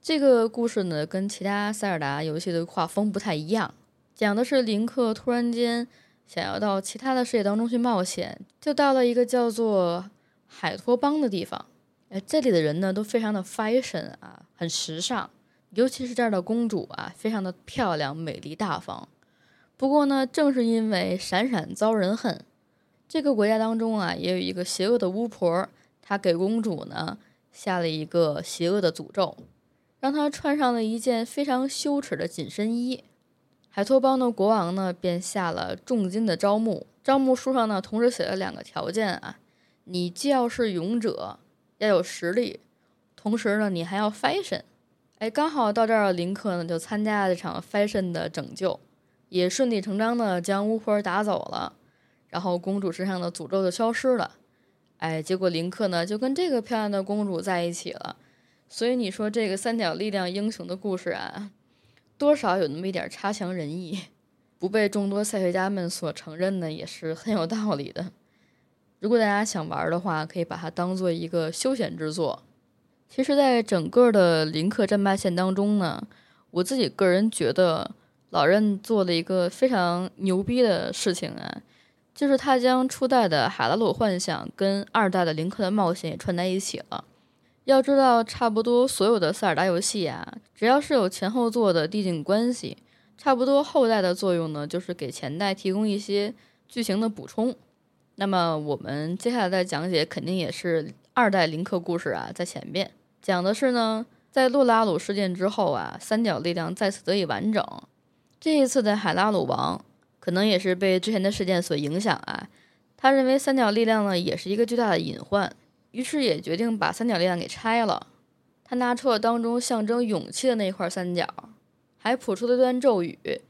这个故事呢，跟其他塞尔达游戏的画风不太一样，讲的是林克突然间想要到其他的世界当中去冒险，就到了一个叫做海托邦的地方。哎，这里的人呢都非常的 fashion 啊，很时尚，尤其是这儿的公主啊，非常的漂亮、美丽、大方。不过呢，正是因为闪闪遭人恨，这个国家当中啊，也有一个邪恶的巫婆，她给公主呢下了一个邪恶的诅咒。让她穿上了一件非常羞耻的紧身衣，海托邦的国王呢便下了重金的招募，招募书上呢同时写了两个条件啊，你既要是勇者，要有实力，同时呢你还要 fashion，哎，刚好到这儿林克呢就参加了这场 fashion 的拯救，也顺理成章的将巫婆打走了，然后公主身上的诅咒就消失了，哎，结果林克呢就跟这个漂亮的公主在一起了。所以你说这个三角力量英雄的故事啊，多少有那么一点差强人意，不被众多赛学家们所承认呢，也是很有道理的。如果大家想玩的话，可以把它当做一个休闲之作。其实，在整个的林克战霸线当中呢，我自己个人觉得老任做了一个非常牛逼的事情啊，就是他将初代的海拉鲁幻想跟二代的林克的冒险也串在一起了。要知道，差不多所有的塞尔达游戏啊，只要是有前后作的递进关系，差不多后代的作用呢，就是给前代提供一些剧情的补充。那么我们接下来的讲解肯定也是二代林克故事啊，在前边讲的是呢，在洛拉鲁事件之后啊，三角力量再次得以完整。这一次的海拉鲁王可能也是被之前的事件所影响啊，他认为三角力量呢，也是一个巨大的隐患。于是也决定把三角力量给拆了。他拿出了当中象征勇气的那一块三角，还谱出了一段咒语，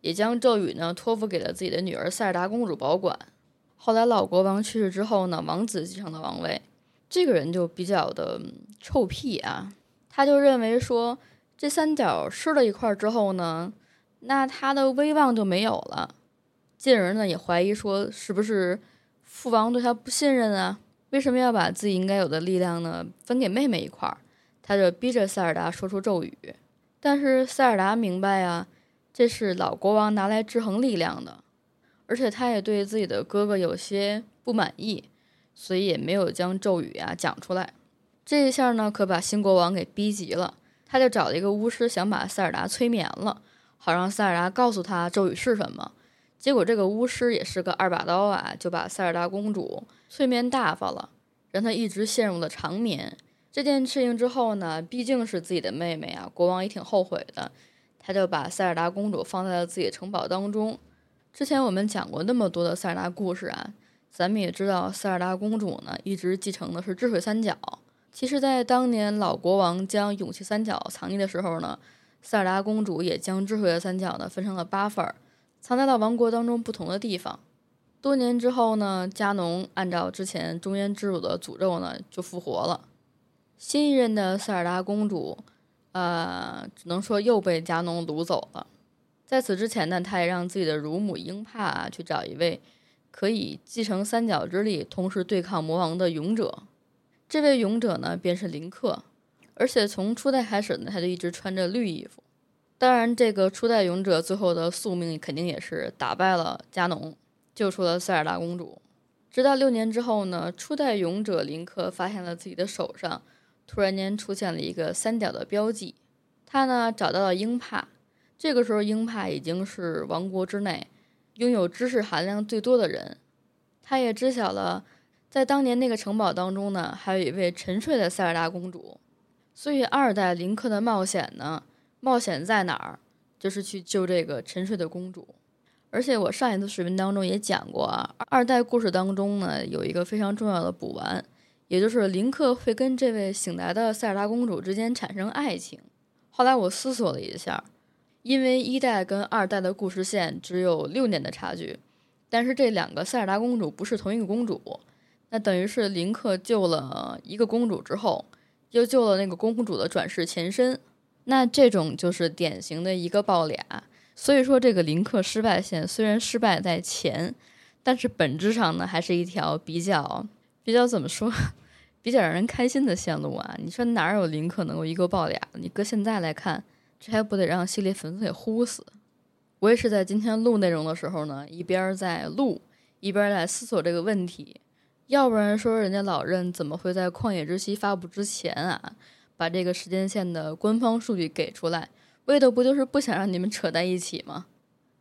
也将咒语呢托付给了自己的女儿塞尔达公主保管。后来老国王去世之后呢，王子继承了王位。这个人就比较的臭屁啊，他就认为说这三角失了一块之后呢，那他的威望就没有了，进而呢也怀疑说是不是父王对他不信任啊。为什么要把自己应该有的力量呢分给妹妹一块儿？他就逼着塞尔达说出咒语，但是塞尔达明白啊，这是老国王拿来制衡力量的，而且他也对自己的哥哥有些不满意，所以也没有将咒语啊讲出来。这一下呢，可把新国王给逼急了，他就找了一个巫师，想把塞尔达催眠了，好让塞尔达告诉他咒语是什么。结果这个巫师也是个二把刀啊，就把塞尔达公主催眠大发了，让她一直陷入了长眠。这件事情之后呢，毕竟是自己的妹妹啊，国王也挺后悔的，他就把塞尔达公主放在了自己的城堡当中。之前我们讲过那么多的塞尔达故事啊，咱们也知道塞尔达公主呢一直继承的是智慧三角。其实，在当年老国王将勇气三角藏匿的时候呢，塞尔达公主也将智慧的三角呢分成了八份儿。藏在了王国当中不同的地方。多年之后呢，加农按照之前中原之主的诅咒呢，就复活了。新一任的塞尔达公主，呃，只能说又被加农掳走了。在此之前呢，他也让自己的乳母英帕去找一位可以继承三角之力，同时对抗魔王的勇者。这位勇者呢，便是林克。而且从初代开始呢，他就一直穿着绿衣服。当然，这个初代勇者最后的宿命肯定也是打败了加农，救出了塞尔达公主。直到六年之后呢，初代勇者林克发现了自己的手上突然间出现了一个三角的标记。他呢找到了英帕，这个时候英帕已经是王国之内拥有知识含量最多的人。他也知晓了，在当年那个城堡当中呢，还有一位沉睡的塞尔达公主。所以二代林克的冒险呢？冒险在哪儿？就是去救这个沉睡的公主。而且我上一次视频当中也讲过啊，二代故事当中呢有一个非常重要的补完，也就是林克会跟这位醒来的塞尔达公主之间产生爱情。后来我思索了一下，因为一代跟二代的故事线只有六年的差距，但是这两个塞尔达公主不是同一个公主，那等于是林克救了一个公主之后，又救了那个公主的转世前身，那这种就是典型的一个爆俩。所以说，这个林克失败线虽然失败在前，但是本质上呢，还是一条比较比较怎么说，比较让人开心的线路啊。你说哪有林克能够一个爆俩？你搁现在来看，这还不得让系列粉丝给呼死？我也是在今天录内容的时候呢，一边在录，一边在思索这个问题。要不然说人家老任怎么会在《旷野之息》发布之前啊，把这个时间线的官方数据给出来？为的不就是不想让你们扯在一起吗？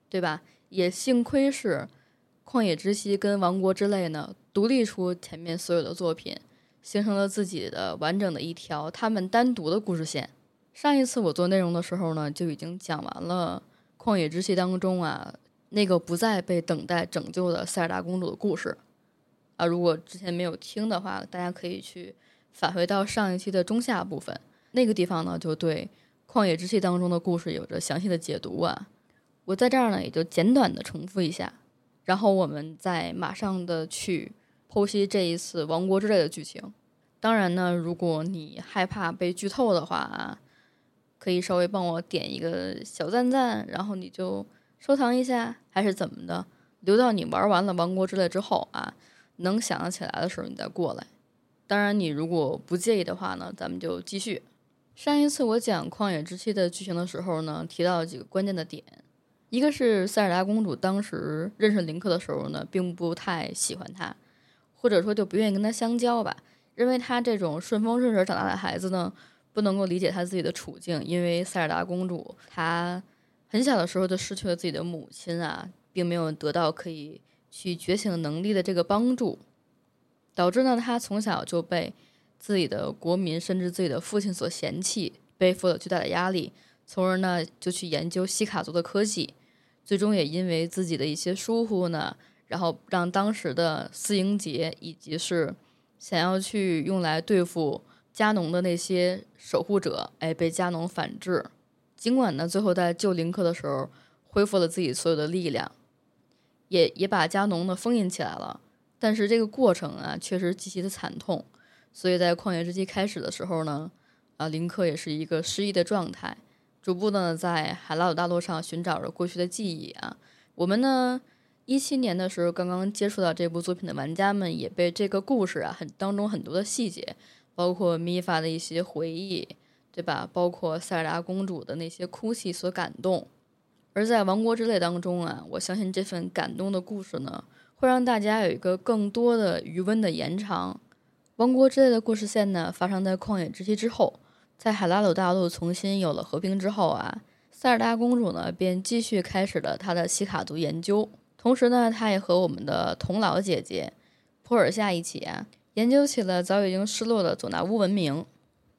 对吧？也幸亏是《旷野之息》跟《王国之泪》呢，独立出前面所有的作品，形成了自己的完整的一条他们单独的故事线。上一次我做内容的时候呢，就已经讲完了《旷野之息》当中啊那个不再被等待拯救的塞尔达公主的故事啊。如果之前没有听的话，大家可以去返回到上一期的中下部分，那个地方呢就对。旷野之息当中的故事有着详细的解读啊，我在这儿呢也就简短的重复一下，然后我们再马上的去剖析这一次王国之泪的剧情。当然呢，如果你害怕被剧透的话啊，可以稍微帮我点一个小赞赞，然后你就收藏一下，还是怎么的，留到你玩完了王国之泪之后啊，能想得起来的时候你再过来。当然，你如果不介意的话呢，咱们就继续。上一次我讲《旷野之息》的剧情的时候呢，提到几个关键的点，一个是塞尔达公主当时认识林克的时候呢，并不太喜欢他，或者说就不愿意跟他相交吧，认为他这种顺风顺水长大的孩子呢，不能够理解他自己的处境，因为塞尔达公主她很小的时候就失去了自己的母亲啊，并没有得到可以去觉醒能力的这个帮助，导致呢，她从小就被。自己的国民甚至自己的父亲所嫌弃，背负了巨大的压力，从而呢就去研究西卡族的科技，最终也因为自己的一些疏忽呢，然后让当时的四英杰以及是想要去用来对付加农的那些守护者，哎，被加农反制。尽管呢最后在救林克的时候恢复了自己所有的力量，也也把加农呢封印起来了，但是这个过程啊确实极其的惨痛。所以在旷野之息开始的时候呢，啊，林克也是一个失忆的状态，逐步呢在海拉鲁大陆上寻找着过去的记忆啊。我们呢，一七年的时候刚刚接触到这部作品的玩家们，也被这个故事啊很当中很多的细节，包括米法的一些回忆，对吧？包括塞尔达公主的那些哭泣所感动。而在王国之泪当中啊，我相信这份感动的故事呢，会让大家有一个更多的余温的延长。王国之泪的故事线呢，发生在旷野之息之后，在海拉鲁大陆重新有了和平之后啊，塞尔达公主呢便继续开始了她的西卡族研究，同时呢，她也和我们的童老姐姐普尔夏一起啊，研究起了早已经失落的佐纳乌文明。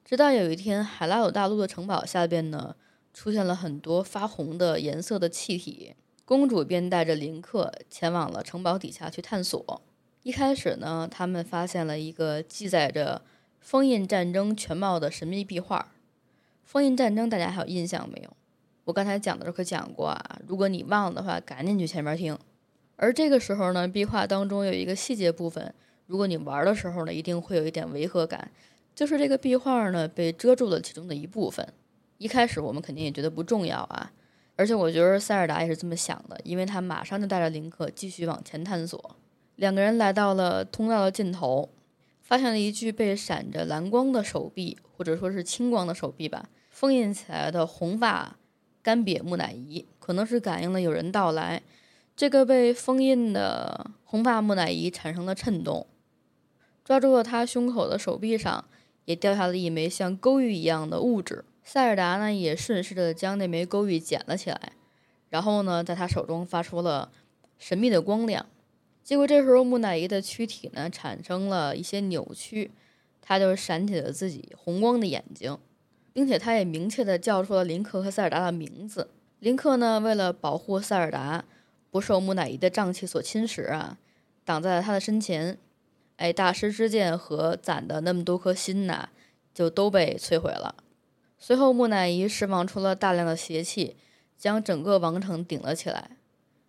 直到有一天，海拉鲁大陆的城堡下边呢，出现了很多发红的颜色的气体，公主便带着林克前往了城堡底下去探索。一开始呢，他们发现了一个记载着封印战争全貌的神秘壁画。封印战争大家还有印象没有？我刚才讲的时候可讲过啊。如果你忘了的话，赶紧去前面听。而这个时候呢，壁画当中有一个细节部分，如果你玩的时候呢，一定会有一点违和感，就是这个壁画呢被遮住了其中的一部分。一开始我们肯定也觉得不重要啊，而且我觉得塞尔达也是这么想的，因为他马上就带着林克继续往前探索。两个人来到了通道的尽头，发现了一具被闪着蓝光的手臂，或者说是青光的手臂吧，封印起来的红发干瘪木乃伊，可能是感应了有人到来。这个被封印的红发木乃伊产生了震动，抓住了他胸口的手臂上，也掉下了一枚像勾玉一样的物质。塞尔达呢，也顺势的将那枚勾玉捡了起来，然后呢，在他手中发出了神秘的光亮。结果这时候木乃伊的躯体呢产生了一些扭曲，他就闪起了自己红光的眼睛，并且他也明确的叫出了林克和塞尔达的名字。林克呢为了保护塞尔达不受木乃伊的瘴气所侵蚀啊，挡在了他的身前。哎，大师之剑和攒的那么多颗心呐，就都被摧毁了。随后，木乃伊释放出了大量的邪气，将整个王城顶了起来。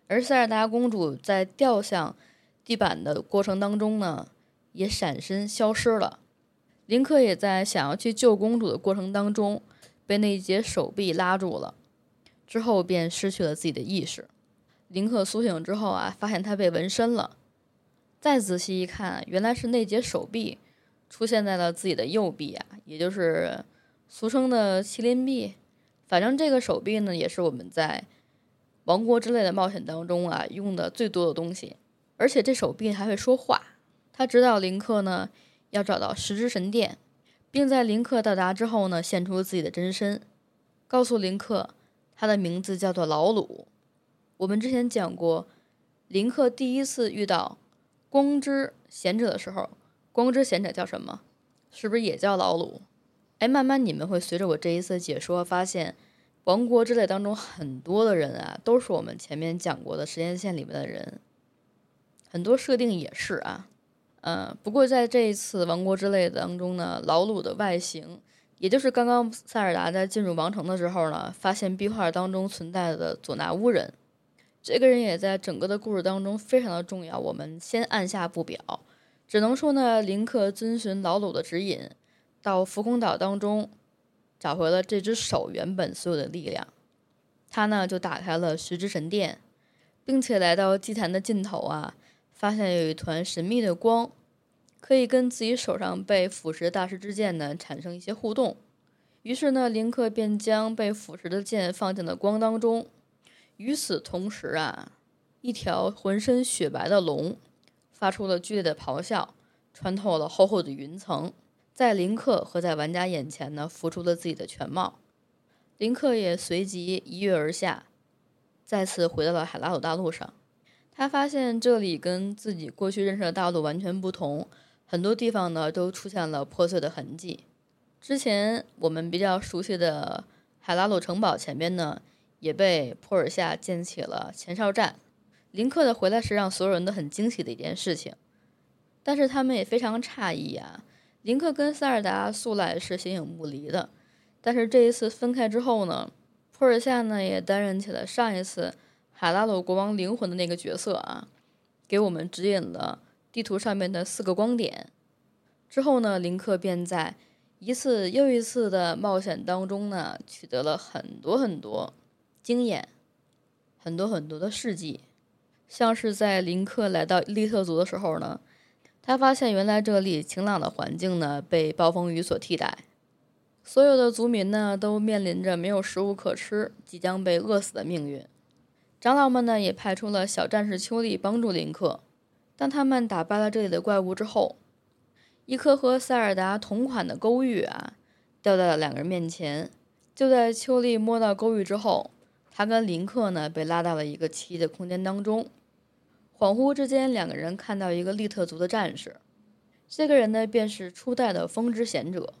而塞尔达公主在掉向地板的过程当中呢，也闪身消失了。林克也在想要去救公主的过程当中，被那一截手臂拉住了，之后便失去了自己的意识。林克苏醒之后啊，发现他被纹身了。再仔细一看，原来是那节手臂出现在了自己的右臂啊，也就是俗称的麒麟臂。反正这个手臂呢，也是我们在王国之类的冒险当中啊用的最多的东西。而且这手臂还会说话，他指导林克呢要找到十之神殿，并在林克到达之后呢现出自己的真身，告诉林克他的名字叫做老鲁。我们之前讲过，林克第一次遇到光之贤者的时候，光之贤者叫什么？是不是也叫老鲁？哎，慢慢你们会随着我这一次解说，发现王国之类当中很多的人啊，都是我们前面讲过的时间线里面的人，很多设定也是啊。嗯，不过在这一次王国之泪当中呢，老鲁的外形，也就是刚刚塞尔达在进入王城的时候呢，发现壁画当中存在的佐纳乌人。这个人也在整个的故事当中非常的重要，我们先按下不表。只能说呢，林克遵循老鲁的指引，到浮空岛当中找回了这只手原本所有的力量。他呢就打开了徐之神殿，并且来到祭坛的尽头啊，发现有一团神秘的光，可以跟自己手上被腐蚀的大师之剑呢产生一些互动。于是呢，林克便将被腐蚀的剑放进了光当中。与此同时啊，一条浑身雪白的龙发出了剧烈的咆哮，穿透了厚厚的云层，在林克和在玩家眼前呢，浮出了自己的全貌。林克也随即一跃而下，再次回到了海拉鲁大陆上。他发现这里跟自己过去认识的大陆完全不同，很多地方呢都出现了破碎的痕迹。之前我们比较熟悉的海拉鲁城堡前边呢。也被普尔夏建起了前哨站。林克的回来是让所有人都很惊喜的一件事情，但是他们也非常诧异啊。林克跟塞尔达素来是形影不离的，但是这一次分开之后呢，普尔夏呢也担任起了上一次海拉鲁国王灵魂的那个角色啊，给我们指引了地图上面的四个光点。之后呢，林克便在一次又一次的冒险当中呢，取得了很多很多。经验很多很多的事迹，像是在林克来到利特族的时候呢，他发现原来这里晴朗的环境呢被暴风雨所替代，所有的族民呢都面临着没有食物可吃，即将被饿死的命运。长老们呢也派出了小战士丘利帮助林克。当他们打败了这里的怪物之后，一颗和塞尔达同款的勾玉啊掉在了两个人面前。就在丘利摸到勾玉之后，他跟林克呢被拉到了一个奇异的空间当中，恍惚之间，两个人看到一个利特族的战士，这个人呢便是初代的风之贤者，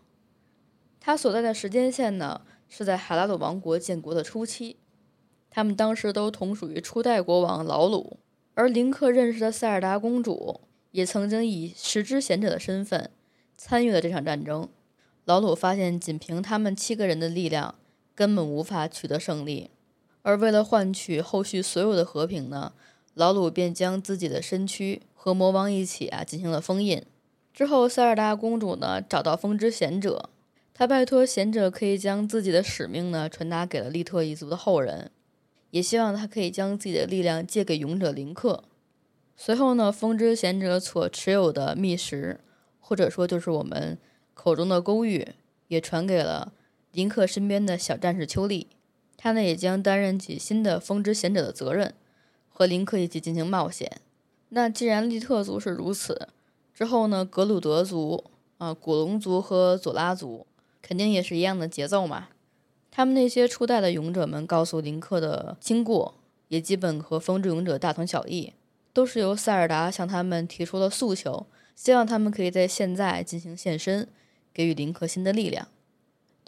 他所在的时间线呢是在海拉鲁王国建国的初期，他们当时都同属于初代国王老鲁，而林克认识的塞尔达公主也曾经以十之贤者的身份参与了这场战争，老鲁发现仅凭他们七个人的力量根本无法取得胜利。而为了换取后续所有的和平呢，老鲁便将自己的身躯和魔王一起啊进行了封印。之后，塞尔达公主呢找到风之贤者，她拜托贤者可以将自己的使命呢传达给了利特一族的后人，也希望他可以将自己的力量借给勇者林克。随后呢，风之贤者所持有的秘石，或者说就是我们口中的勾玉，也传给了林克身边的小战士秋丽。他呢也将担任起新的风之贤者的责任，和林克一起进行冒险。那既然利特族是如此，之后呢，格鲁德族、啊古龙族和佐拉族肯定也是一样的节奏嘛。他们那些初代的勇者们告诉林克的经过，也基本和风之勇者大同小异，都是由塞尔达向他们提出了诉求，希望他们可以在现在进行现身，给予林克新的力量。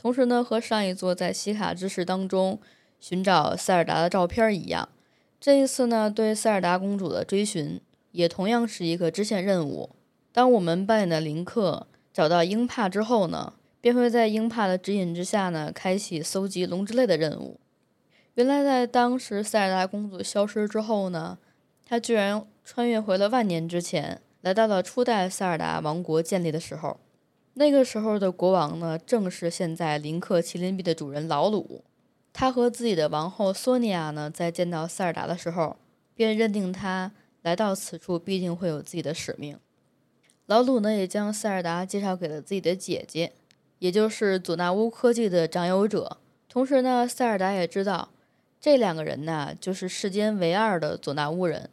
同时呢，和上一座在西卡之石当中寻找塞尔达的照片一样，这一次呢，对塞尔达公主的追寻也同样是一个支线任务。当我们扮演的林克找到鹰帕之后呢，便会在鹰帕的指引之下呢，开启搜集龙之泪的任务。原来在当时塞尔达公主消失之后呢，她居然穿越回了万年之前，来到了初代塞尔达王国建立的时候。那个时候的国王呢，正是现在林克麒麟臂的主人老鲁。他和自己的王后索尼娅呢，在见到塞尔达的时候，便认定他来到此处必定会有自己的使命。老鲁呢，也将塞尔达介绍给了自己的姐姐，也就是佐纳乌科技的掌有者。同时呢，塞尔达也知道。这两个人呢，就是世间唯二的佐纳乌人。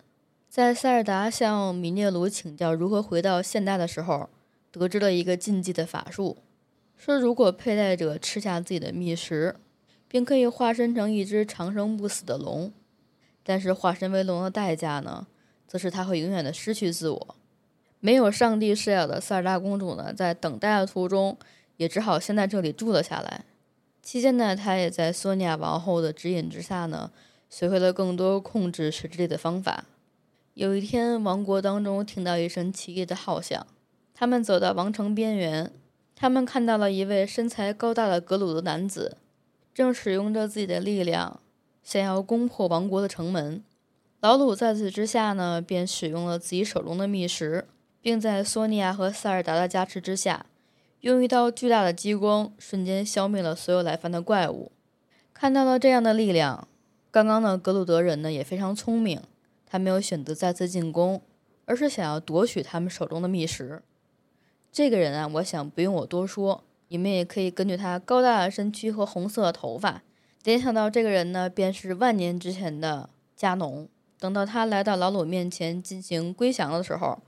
在塞尔达向米涅鲁请教如何回到现代的时候，得知了一个禁忌的法术，说如果佩戴者吃下自己的觅食，便可以化身成一只长生不死的龙。但是化身为龙的代价呢，则是他会永远的失去自我。没有上帝视角的塞尔达公主呢，在等待的途中，也只好先在这里住了下来。期间呢，他也在索尼娅王后的指引之下呢，学会了更多控制水之力的方法。有一天，王国当中听到一声奇异的号响，他们走到王城边缘，他们看到了一位身材高大的格鲁的男子，正使用着自己的力量，想要攻破王国的城门。老鲁在此之下呢，便使用了自己手中的秘石，并在索尼娅和塞尔达的加持之下。用一道巨大的激光，瞬间消灭了所有来犯的怪物。看到了这样的力量，刚刚的格鲁德人呢也非常聪明，他没有选择再次进攻，而是想要夺取他们手中的秘石。这个人啊，我想不用我多说，你们也可以根据他高大的身躯和红色的头发，联想到这个人呢，便是万年之前的加农。等到他来到老鲁面前进行归降的时候。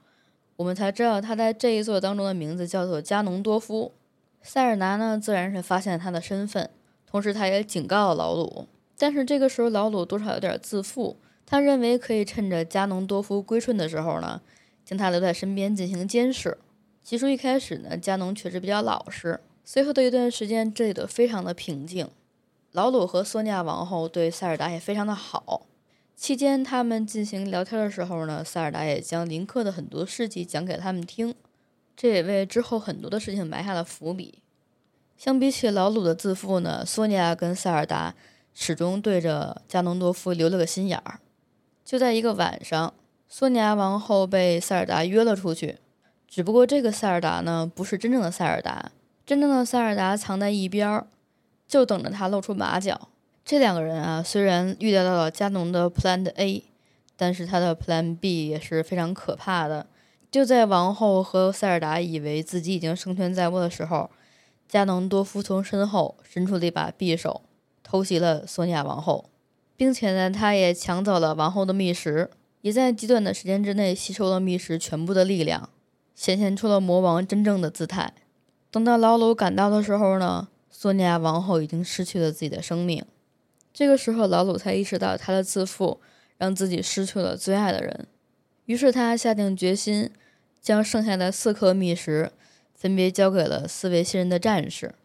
我们才知道他在这一座当中的名字叫做加农多夫。塞尔达呢，自然是发现了他的身份，同时他也警告了老鲁。但是这个时候，老鲁多少有点自负，他认为可以趁着加农多夫归顺的时候呢，将他留在身边进行监视。起初一开始呢，加农确实比较老实。随后的一段时间，这里都非常的平静。老鲁和索尼娅王后对塞尔达也非常的好。期间，他们进行聊天的时候呢，塞尔达也将林克的很多事迹讲给他们听，这也为之后很多的事情埋下了伏笔。相比起老鲁的自负呢，索尼娅跟塞尔达始终对着加农多夫留了个心眼儿。就在一个晚上，索尼娅王后被塞尔达约了出去，只不过这个塞尔达呢，不是真正的塞尔达，真正的塞尔达藏在一边儿，就等着他露出马脚。这两个人啊，虽然预料到了加农的 Plan A，但是他的 Plan B 也是非常可怕的。就在王后和塞尔达以为自己已经胜券在握的时候，加农多夫从身后伸出了一把匕首，偷袭了索尼娅王后，并且呢，他也抢走了王后的秘石，也在极短的时间之内吸收了秘石全部的力量，显现出了魔王真正的姿态。等到老鲁赶到的时候呢，索尼娅王后已经失去了自己的生命。这个时候，老鲁才意识到他的自负让自己失去了最爱的人，于是他下定决心，将剩下的四颗秘石分别交给了四位新人的战士，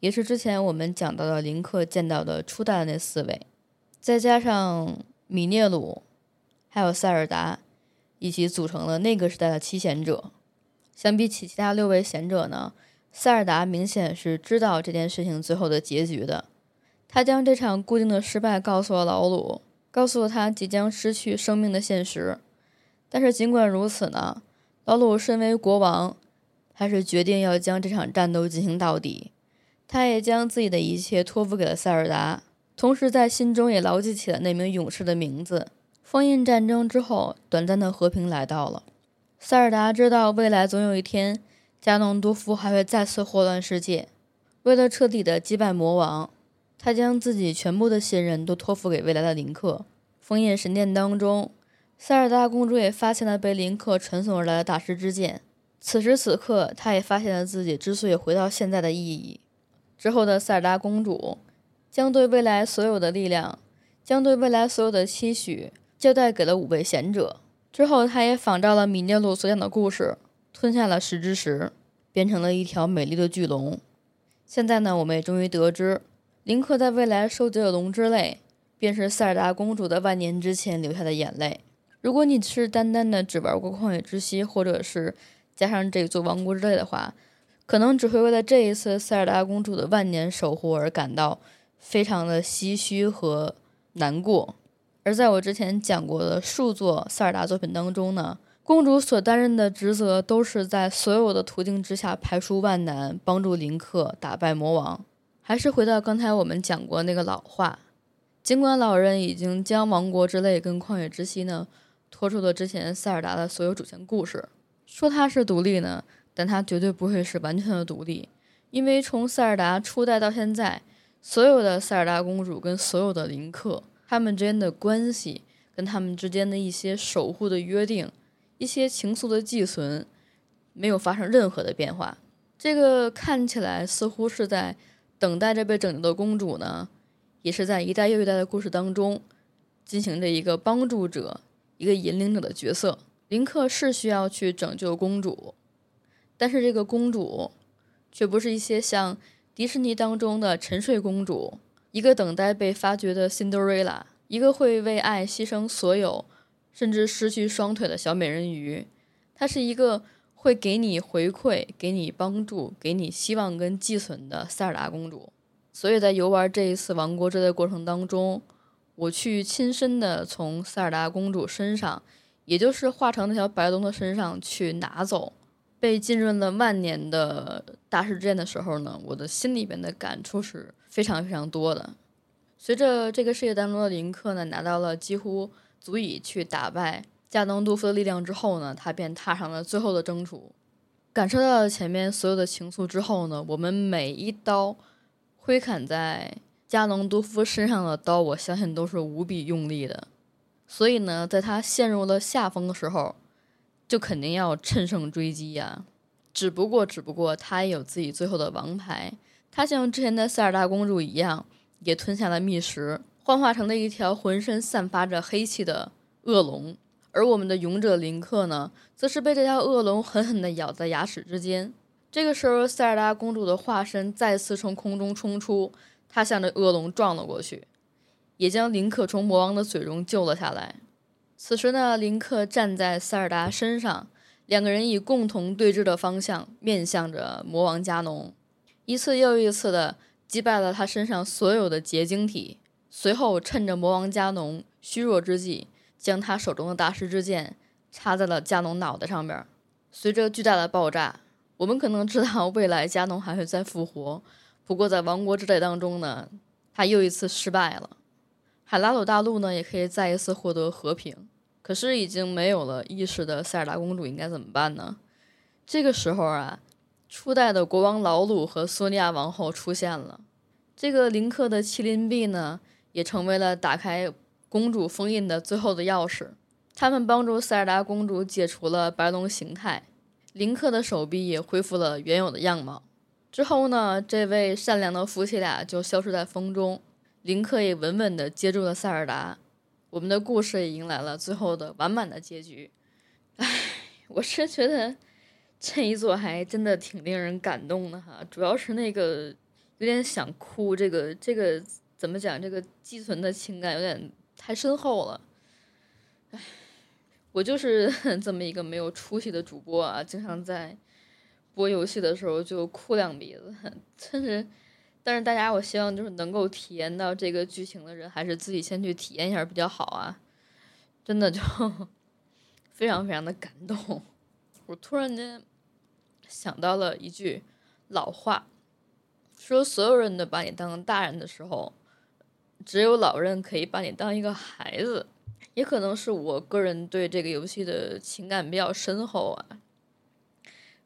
也是之前我们讲到的林克见到的初代的那四位，再加上米涅鲁，还有塞尔达，一起组成了那个时代的七贤者。相比起其他六位贤者呢，塞尔达明显是知道这件事情最后的结局的。他将这场固定的失败告诉了老鲁，告诉了他即将失去生命的现实。但是尽管如此呢，老鲁身为国王，还是决定要将这场战斗进行到底。他也将自己的一切托付给了塞尔达，同时在心中也牢记起了那名勇士的名字。封印战争之后，短暂的和平来到了。塞尔达知道未来总有一天，加农多夫还会再次祸乱世界。为了彻底的击败魔王。他将自己全部的信任都托付给未来的林克。封印神殿当中，塞尔达公主也发现了被林克传送而来的大师之剑。此时此刻，她也发现了自己之所以回到现在的意义。之后的塞尔达公主将对未来所有的力量，将对未来所有的期许交代给了五位贤者。之后，他也仿照了米涅鲁所讲的故事，吞下了石之石，变成了一条美丽的巨龙。现在呢，我们也终于得知。林克在未来收集的龙之泪，便是塞尔达公主的万年之前流下的眼泪。如果你是单单的只玩过旷野之息或者是加上这座王国之泪的话，可能只会为了这一次塞尔达公主的万年守护而感到非常的唏嘘和难过。而在我之前讲过的数座塞尔达作品当中呢，公主所担任的职责都是在所有的途径之下排除万难，帮助林克打败魔王。还是回到刚才我们讲过那个老话，尽管老人已经将王国之泪跟旷野之息呢拖出了之前塞尔达的所有主线故事。说它是独立呢，但它绝对不会是完全的独立，因为从塞尔达初代到现在，所有的塞尔达公主跟所有的林克，他们之间的关系，跟他们之间的一些守护的约定，一些情愫的寄存，没有发生任何的变化。这个看起来似乎是在等待着被拯救的公主呢，也是在一代又一代的故事当中，进行着一个帮助者、一个引领者的角色。林克是需要去拯救公主，但是这个公主却不是一些像迪士尼当中的沉睡公主，一个等待被发掘的辛德瑞拉，一个会为爱牺牲所有，甚至失去双腿的小美人鱼。她是一个会给你回馈、给你帮助、给你希望跟寄存的塞尔达公主。所以在游玩这一次王国之的过程当中，我去亲身的从塞尔达公主身上。也就是化成那条白龙的身上去拿走被浸润了万年的大师之剑的时候呢，我的心里边的感触是非常非常多的。随着这个世界当中的林克呢拿到了几乎足以去打败加农杜夫的力量之后呢，他便踏上了最后的征途。感受到了前面所有的情愫之后呢，我们每一刀挥砍在加农杜夫身上的刀，我相信都是无比用力的。所以呢，在他陷入了下风的时候，就肯定要趁胜追击呀。只不过，只不过他也有自己最后的王牌。他像之前的塞尔达公主一样，也吞下了密石，幻化成了一条浑身散发着黑气的恶龙。而我们的勇者林克呢，则是被这条恶龙狠狠地咬在牙齿之间。这个时候，塞尔达公主的化身再次从空中冲出，她向着恶龙撞了过去。也将林克从魔王的嘴中救了下来。此时呢，林克站在塞尔达身上，两个人以共同对峙的方向面向着魔王加农，一次又一次的击败了他身上所有的结晶体。随后，趁着魔王加农虚弱之际，将他手中的大师之剑插在了加农脑袋上边。随着巨大的爆炸，我们可能知道未来加农还会再复活。不过，在王国之泪当中呢，他又一次失败了。海拉鲁大陆呢，也可以再一次获得和平。可是已经没有了意识的塞尔达公主应该怎么办呢？这个时候啊，初代的国王劳鲁和索尼亚王后出现了。这个林克的麒麟臂呢，也成为了打开公主封印的最后的钥匙。他们帮助塞尔达公主解除了白龙形态，林克的手臂也恢复了原有的样貌。之后呢，这位善良的夫妻俩就消失在风中。林克也稳稳地接住了塞尔达，我们的故事也迎来了最后的完满的结局。唉，我是觉得这一座还真的挺令人感动的哈，主要是那个有点想哭，这个这个怎么讲？这个寄存的情感有点太深厚了。唉，我就是 这么一个没有出息的主播啊，经常在播游戏的时候就哭两鼻子，真是。但是大家，我希望就是能够体验到这个剧情的人，还是自己先去体验一下比较好啊！真的就 非常非常的感动。我突然间想到了一句老话，说所有人都把你当大人的时候，只有老人可以把你当一个孩子。也可能是我个人对这个游戏的情感比较深厚啊。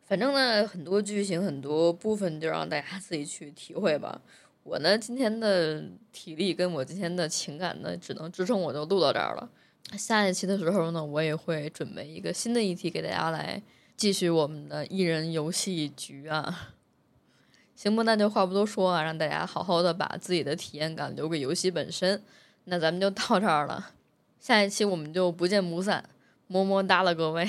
反正呢，很多剧情很多部分就让大家自己去体会吧。我呢，今天的体力跟我今天的情感呢，只能支撑我就录到这儿了。下一期的时候呢，我也会准备一个新的议题给大家来继续我们的一人游戏局啊。行吧？那就话不多说啊，让大家好好的把自己的体验感留给游戏本身。那咱们就到这儿了，下一期我们就不见不散，么么哒了各位。